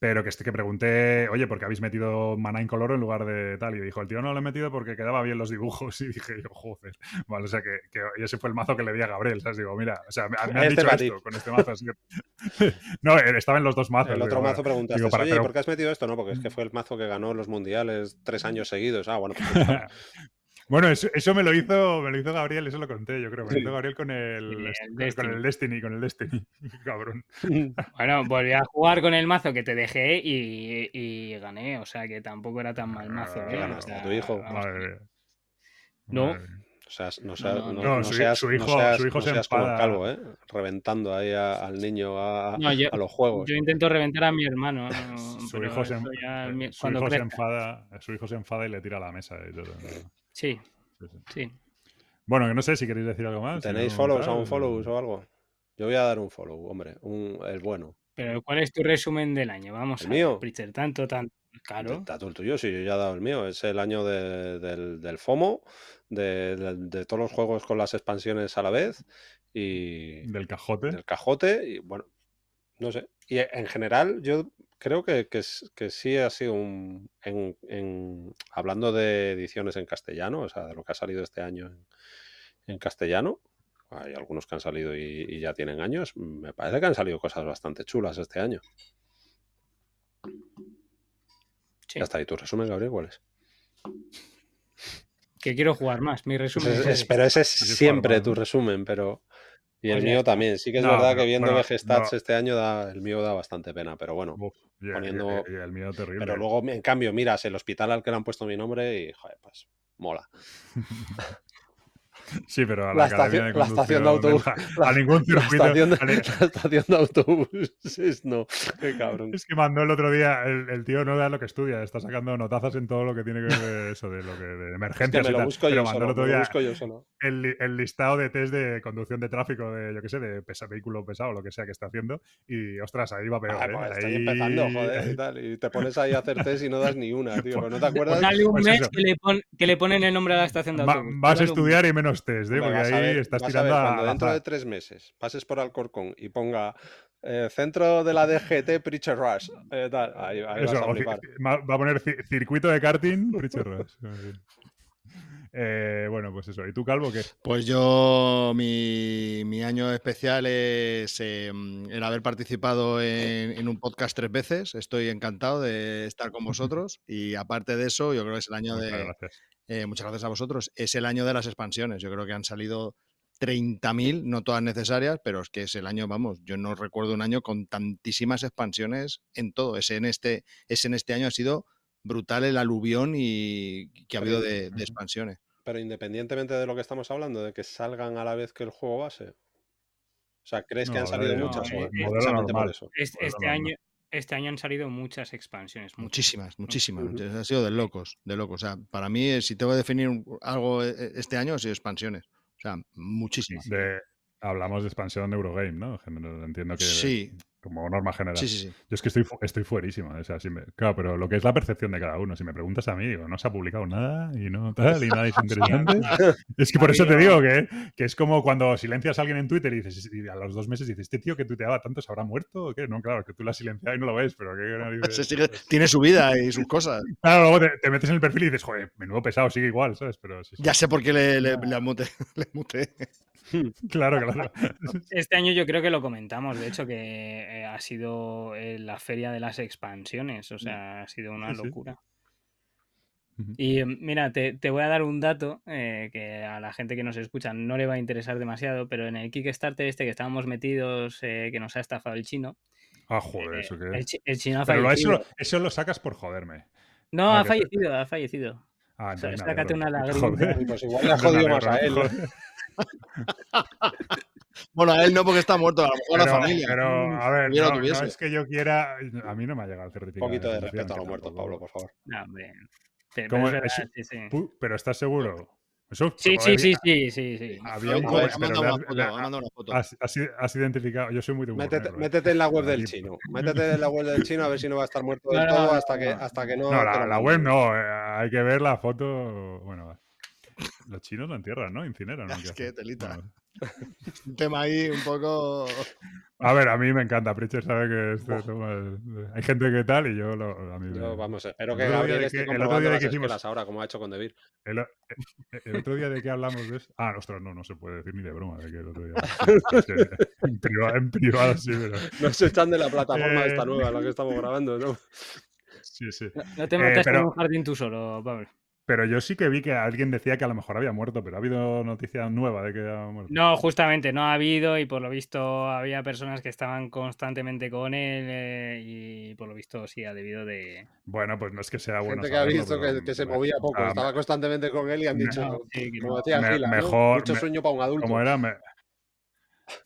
Pero que, este, que pregunté, oye, ¿por qué habéis metido maná incoloro en lugar de tal? Y dijo, el tío no lo he metido porque quedaba bien los dibujos. Y dije yo, joder. Vale, o sea, que, que y ese fue el mazo que le di a Gabriel. ¿sabes? Digo, mira, o sea, me, me han Este dicho esto con este mazo. así que- no, eh, estaba en los dos mazos. El otro mazo preguntaste, digo, para- oye, pero- ¿por qué has metido esto? No, porque es que fue el mazo que ganó los mundiales tres años seguidos. Ah, bueno, pues Bueno, eso, eso me lo hizo, me lo hizo Gabriel, eso lo conté, yo creo. Me lo hizo Gabriel con el, con Destiny. el Destiny, con el Destiny. Cabrón. Bueno, volví a jugar con el mazo que te dejé y, y gané. O sea que tampoco era tan mal mazo. Ah, ¿eh? ganaste, O sea, tu hijo. Madre. No. Madre. O sea, no seas, No, no, no, su- seas, su no hijo- seas- su hijo no se como calvo, ¿eh? Reventando ahí a- al niño a, No, yo- a los juegos. Yo intento reventar a mi hermano. no, Su hijo, se, ya eh, mi- su cuando hijo se crezca. enfada, su hijo se enfada y le tira a la mesa. y todo. Sí, Sí, sí. sí. Bueno, que no sé si queréis decir algo más. si ¿Tenéis no, follows, tal. un follows o algo? Yo voy a dar un follow, hombre, un, el bueno. Pero ¿cuál es tu resumen del año? Vamos ¿El a mío? ver, Pritchard, tanto, tanto. Claro. Está el tuyo, sí, yo ya he dado el mío. Es el año de- del, del FOMO, de, de- de todos los juegos con las expansiones a la vez y Del cajote. del cajote. Y bueno, no sé. Y en general, yo creo que, que, sí ha sido un. En, en- hablando de ediciones en castellano, o sea, de lo que ha salido este año en, en castellano. Hay algunos que han salido y, y ya tienen años. Me parece que han salido cosas bastante chulas este año. Sí. Ya está. ¿Y tu resumen, Gabriel, cuál es? Que quiero jugar más. Mi resumen es- pero ese es siempre tu resumen, pero. Y el mío también. Sí que es No, verdad que viendo bueno, Vegestats no. este año da, el mío da bastante pena, pero bueno. Uf, poniendo- el mío terrible. Pero luego, en cambio, miras el hospital al que le han puesto mi nombre y, joder, pues mola. Sí, pero a la, La academia estación- de la estación de autobús- del- a ningún La circuito. estación, de, la estación de autobuses, no. Qué cabrón. Es que mandó el otro día, el, el tío no da lo que estudia, está sacando notazas en todo lo que tiene que ver de eso, de lo que de Es que emergencias me y lo tal. busco Pero yo mandó solo. el otro me lo día busco yo solo. el, el listado de test de conducción de tráfico de, yo qué sé, de pesa, vehículo pesado, lo que sea que está haciendo. Y ostras, ahí va peor. Ah, ¿eh? pues estoy Ahí- empezando, joder, y tal. Y te pones ahí a hacer test y no das ni una, tío. pero ¿No te acuerdas? Dale un Pues mes que le, pon- que le ponen el nombre a la estación de Va- autobús. vas a estudiar y menos test, ¿eh? Porque ahí ver- estás vas a ver, tirando a, dentro de tres meses pases por Alcorcón y ponga eh, centro de la DGT Preacher Rush, eh, tal, ahí, ahí vas Eso, a o ci- flipar. va a poner ci- circuito de karting, Richard Rush. Eh, bueno, pues eso. ¿Y tú, Calvo, qué? Pues yo, mi, mi año especial es eh, el haber participado en, en un podcast tres veces. Estoy encantado de estar con vosotros. Y aparte de eso, yo creo que es el año Muchas de. gracias. Eh, muchas gracias a vosotros. Es el año de las expansiones. Yo creo que han salido 30.000, no todas necesarias, pero es que es el año, vamos, yo no recuerdo un año con tantísimas expansiones en todo. Ese en este, ese en este año ha sido brutal el aluvión y que ha habido de, de expansiones. Pero independientemente de lo que estamos hablando, de que salgan a la vez que el juego base. O sea, ¿crees que han salido no, muchas? eh, eh, por eso? Este, año, este año han salido muchas expansiones. Muchísimas, muchísimas. Ha sido de locos, de locos. O sea, para mí, eh, si tengo que definir algo eh, este año, ha sido expansiones. O sea, muchísimas. De, hablamos de expansión de Eurogame, ¿no? Entiendo que Sí, como norma general. sí, sí, sí. Yo es que estoy, fu- estoy fuerísima. O sea, si me- claro, pero lo que es la percepción de cada uno. Si me preguntas a mí, digo, no se ha publicado nada y no tal, y nada es interesante. es que por eso te digo que, que es como cuando silencias a alguien en Twitter y dices, y a los dos meses dices, este tío que tuiteaba tanto se habrá muerto o qué. No, claro, que tú lo has silenciado y no lo ves, pero. Se sigue- tiene su vida y sus cosas. Claro, luego te, te metes en el perfil y dices, joder, menudo pesado, sigue igual, ¿sabes? Pero sí, sí. Ya sé por qué le, le, le muté. Claro, claro. Este año yo creo que lo comentamos, de hecho, que eh, ha sido eh, la feria de las expansiones, o sea, ha sido una Sí, sí. locura. Y mm, mira, te, te voy a dar un dato eh, que a la gente que nos escucha no le va a interesar demasiado, pero en el Kickstarter este que estábamos metidos, eh, que nos ha estafado el chino, Ah, joder, eh, ¿eso qué el, es? el chino ha Pero fallecido. eso, eso lo sacas por joderme. No, Ah, ha que te- fallecido, ha fallecido. Ah, O sea, sácate una lágrima. Joder. Pues igual le ha entonces me jodido más a él. Bueno, a él no porque está muerto, a lo mejor a la familia. pero, a ver, lo no, es que yo quiera. A mí no me ha llegado el Un certificado. poquito de respeto a los muertos, Pablo, por favor. No, hombre. Pero, ¿Cómo pero es es? verdad, sí, sí. Pu- Pero ¿estás seguro? Eso, Sí, sí, sí, sí, sí, sí. Había un pero una foto, una foto. has, has- has identificado. Yo soy muy de humor Métete, negro, métete en la web del chino. Métete en la web del chino a ver si no va a estar muerto del No, todo hasta que, no. hasta que no. No, la, la web no. eh, hay que ver la foto. Bueno, va. Los chinos lo entierran, ¿no? Incineran. ¿no? Es ¿Qué que hacen? telita. Bueno, Un tema ahí un poco. a ver, a mí me encanta. Pritchard sabe que este tema es- hay gente que tal y yo lo, a mí Yo, me- vamos, espero El que Gabriel esté que- el otro día de las que hicimos- ahora, como ha hecho con Debir. El, o- eh, el otro día de que hablamos de eso. Ah, ostras, no, no se puede decir ni de broma. De que el otro día. En, privado, en privado sí, pero. Nos echan de la plataforma esta Eh. nueva, la que estamos grabando, ¿no? Sí, sí. No te Eh, metas pero- en un jardín tú solo, Pablo. Pero yo sí que vi que alguien decía que a lo mejor había muerto, pero ha habido noticia nueva de que había muerto. No, justamente no ha habido y por lo visto había personas que estaban constantemente con él eh, y por lo visto sí ha debido de... Bueno, pues no es que sea bueno. Gente que ha visto pero, que, que se movía poco, ah, estaba constantemente con él y han dicho, No, sí, que como no. decía Me- Gila, ¿no? mejor- mucho me- sueño para un adulto. ¿Cómo era? Me-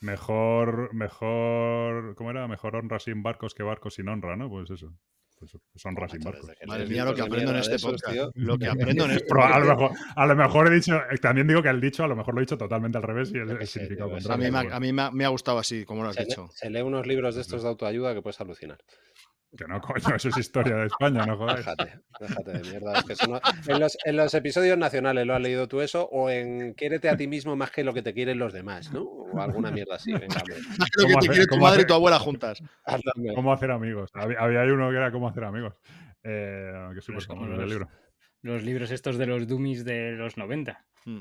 mejor, mejor, ¿cómo era? Mejor honra sin barcos que barcos sin honra, ¿no? Pues eso. Pues, pues honra sin barcos. Madre mía, lo que aprendo en este podcast. Tío. Lo que aprendo en este a lo, podcast. mejor, a lo mejor he dicho, eh, también digo que el dicho, a lo mejor lo he dicho totalmente al revés y el, significado eso A mí, contrario. me, a mí me ha, me ha gustado así, como lo has Se, lee- dicho. se lee unos libros de estos de autoayuda que puedes alucinar. Que no, coño, eso es historia de España, no jodáis. Déjate, déjate de mierda. es que eso no- en, los, en los episodios nacionales lo has leído tú eso, o en quiérete a ti mismo más que lo que te quieren los demás, ¿no? O alguna mierda así. Venga, Más que lo que ¿Cómo te hacer- quiere tu madre y hacer- tu abuela juntas. ¿Cómo hacer amigos? Había, había uno que era cómo hacer amigos. Eh, que súper como famoso el los- libro. Los libros estos de los dummies de los 90. Mm.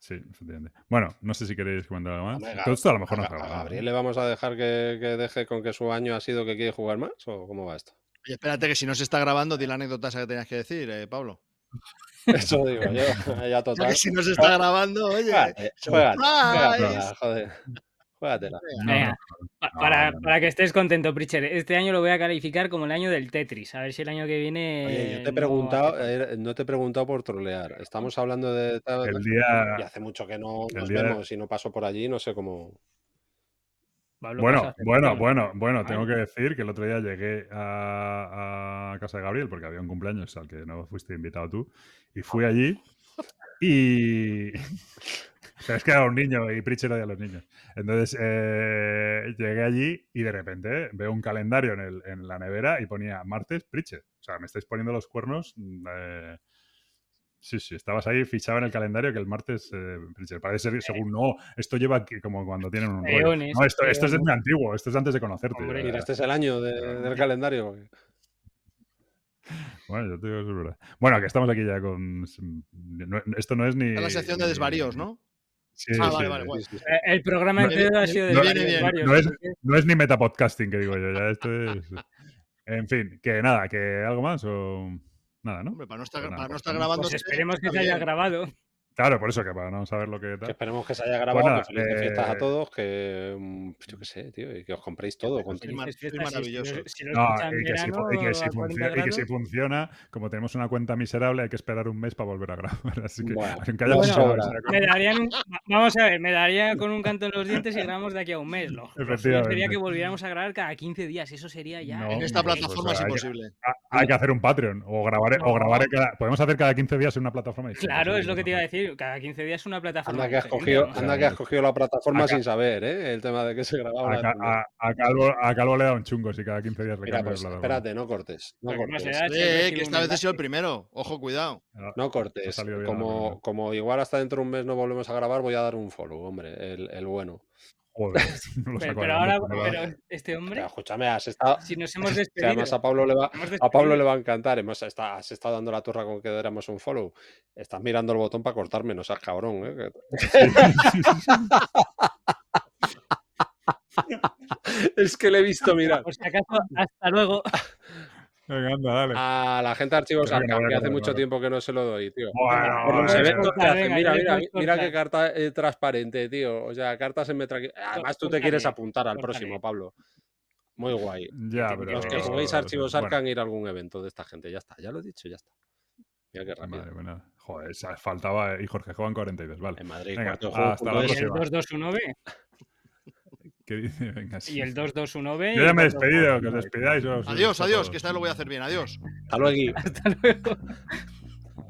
Sí, efectivamente. Bueno, no sé si queréis comentar algo más. Todo esto a lo mejor ¿A, no a se ¿no? Gabriel le vamos a dejar que, que deje con que su año ha sido que quiere jugar más? ¿O cómo va esto? Oye, espérate que si no se está grabando, di la anécdota esa que tenías que decir, eh, Pablo. Eso digo yo, ya total. que si no se está grabando, oye. Surprise. juégatela, joder. Juégatela. Venga, no, para, no, no. para que estés contento, Pritcher, este año lo voy a calificar como el año del Tetris. A ver si el año que viene... Oye, yo te he no preguntado, eh, no te he preguntado por trolear. Estamos hablando de. El Y hace mucho que no el nos día- vemos y no paso por allí, no sé cómo. Pablo, Bueno, bueno, bueno, bueno, tengo que decir que el otro día llegué a, a casa de Gabriel porque había un cumpleaños al que no fuiste invitado tú y fui allí y... Pero es que era un niño y Pritchard odia a los niños. Entonces eh, llegué allí y de repente veo un calendario en, el- en la nevera y ponía martes Pritchard. O sea, me estáis poniendo los cuernos. mm, eh, Sí, sí, estabas ahí fichado en el calendario que el martes eh, Pritchard. Parece ser, según no, esto lleva aquí como cuando tienen un rollo. No, esto, esto es muy antiguo, esto es antes de conocerte. Hombre, ya. Mira, este es el año de- del calendario. Bueno, yo te digo, es verdad. Bueno, que estamos aquí ya con. no- esto no es ni. Es la sección de ni- desvaríos, ¿no? Sí, Ah, sí, vale, vale, sí. Eh, El programa No, entero ha sido de no, varios, viene bien. varios, No es- No es ni metapodcasting que digo yo, ya esto es. En fin, que nada, que algo más o. Nada, ¿no? Hombre, para no estar, Pues nada, para no estar vamos. grabando. Pues esperemos que se haya grabado. Claro, por eso que para no saber lo que Que tal. esperemos que se haya grabado, nada, que felices fiestas a eh, todos, que mm, yo qué sé, tío, y que os compréis todo. Con... Si- si lo- maravilloso. No, y que, si, fu- verano, y que si a 40 funcio- y que si grados. funciona, como tenemos una cuenta miserable, hay que esperar un mes para volver a grabar. Así que, Bueno, aunque haya bueno, Me darían un- Vamos a ver, me daría con un canto en los dientes y grabamos de aquí a un mes. Lo, suyo sería Efectivamente. que volviéramos a grabar cada 15 días. Eso sería ya. No, En esta pues, plataforma pues, es imposible. Hay que hacer un Patreon o grabar, o grabar cada, podemos hacer cada 15 días en una plataforma. Claro, es lo que te iba a decir. Cada 15 días una plataforma. Anda que, has cogido, ¿no? anda que has cogido la plataforma sin saber, ¿eh? El tema de que se grababa. A, la Ca- primera. a- a Calvo, a Calvo le da un chungo si cada 15 días le Mira, pues espérate, no cortes. No cortes. Eh, que esta vez he sido el primero. Ojo, cuidado. No ha cortes. Como, como igual hasta dentro de un mes no volvemos a grabar, voy a dar un follow, hombre, el, el bueno. Joder, no lo Pero, saco pero de ahora, pero- este hombre, Pero escúchame, has estado. si nos hemos despedido. además a Pablo le va, a Pablo le despedido. va a encantar. Hemos está- has estado dando la turra con que diéramos un follow. Estás mirando el botón para cortarme, no seas cabrón, ¿eh? Es que le he visto mirar. Por si acaso, hasta luego. Venga, anda, dale. A la gente de Archivos Creo que no Arkham, que hace mucho tiempo que no se lo doy, tío. Bueno, Por los eventos que hacen. Mira, mira, mira qué carta eh, transparente, tío. O sea, cartas en metra. Además, tú te quieres apuntar al próximo, Pablo. Muy guay. Ya, Los pero... Los que juguéis Archivos bueno, Arkham, ir a algún evento de esta gente. Ya está, ya lo he dicho, ya está. Mira qué rápido. Vale, bueno. Joder, faltaba... Y Jorge juegan 42, vale. En Madrid, Venga, cuarto de juego, hasta la Y es. el próxima. 2-2-1-B. ¿Qué dice? Venga, sí. Y el 2-2-1-B. Yo ya me he y el 2-2-1. despedido, que os despidáis. os- Adiós, os- adiós, que esta vez lo voy a hacer bien. Adiós. Hasta luego. Hasta luego.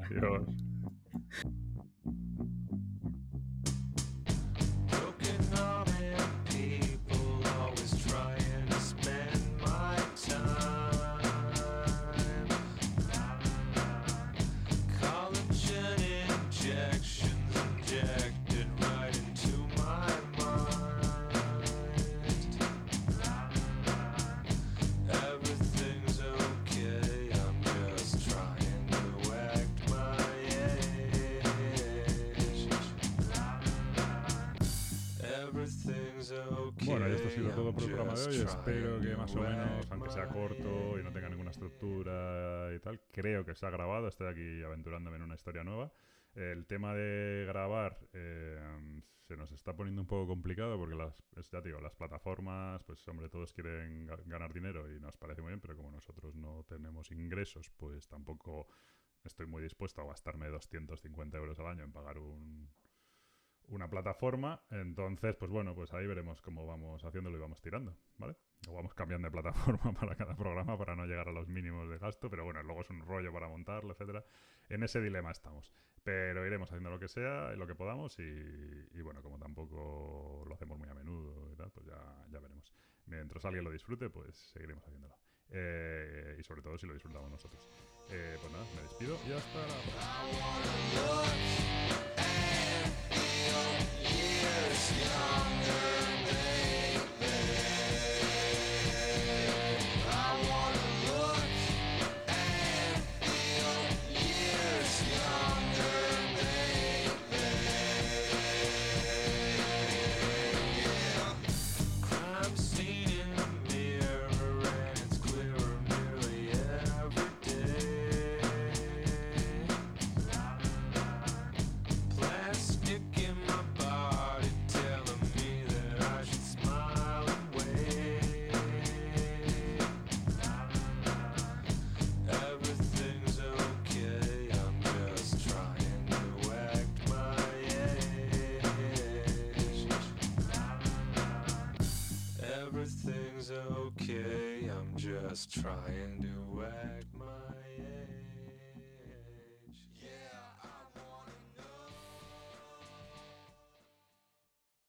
Adiós. Espero que más o menos, aunque sea corto y no tenga ninguna estructura y tal, creo que se ha grabado. Estoy aquí aventurándome en una historia nueva. El tema de grabar eh, se nos está poniendo un poco complicado porque las, ya te digo, las plataformas, pues hombre, todos quieren ga- ganar dinero y nos parece muy bien, pero como nosotros no tenemos ingresos, pues tampoco estoy muy dispuesto a gastarme 250 euros al año en pagar un, una plataforma. Entonces, pues bueno, pues ahí veremos cómo vamos haciéndolo y vamos tirando, ¿vale? O vamos cambiando de plataforma para cada programa para no llegar a los mínimos de gasto, pero bueno, luego es un rollo para montarlo, etcétera. En ese dilema estamos. Pero iremos haciendo lo que sea y lo que podamos y, bueno, como tampoco lo hacemos muy a menudo y tal, pues ya, ya veremos. Mientras alguien lo disfrute, pues seguiremos haciéndolo. Eh, y sobre todo si lo disfrutamos nosotros. Eh, pues nada, me despido y hasta la próxima. feel years younger.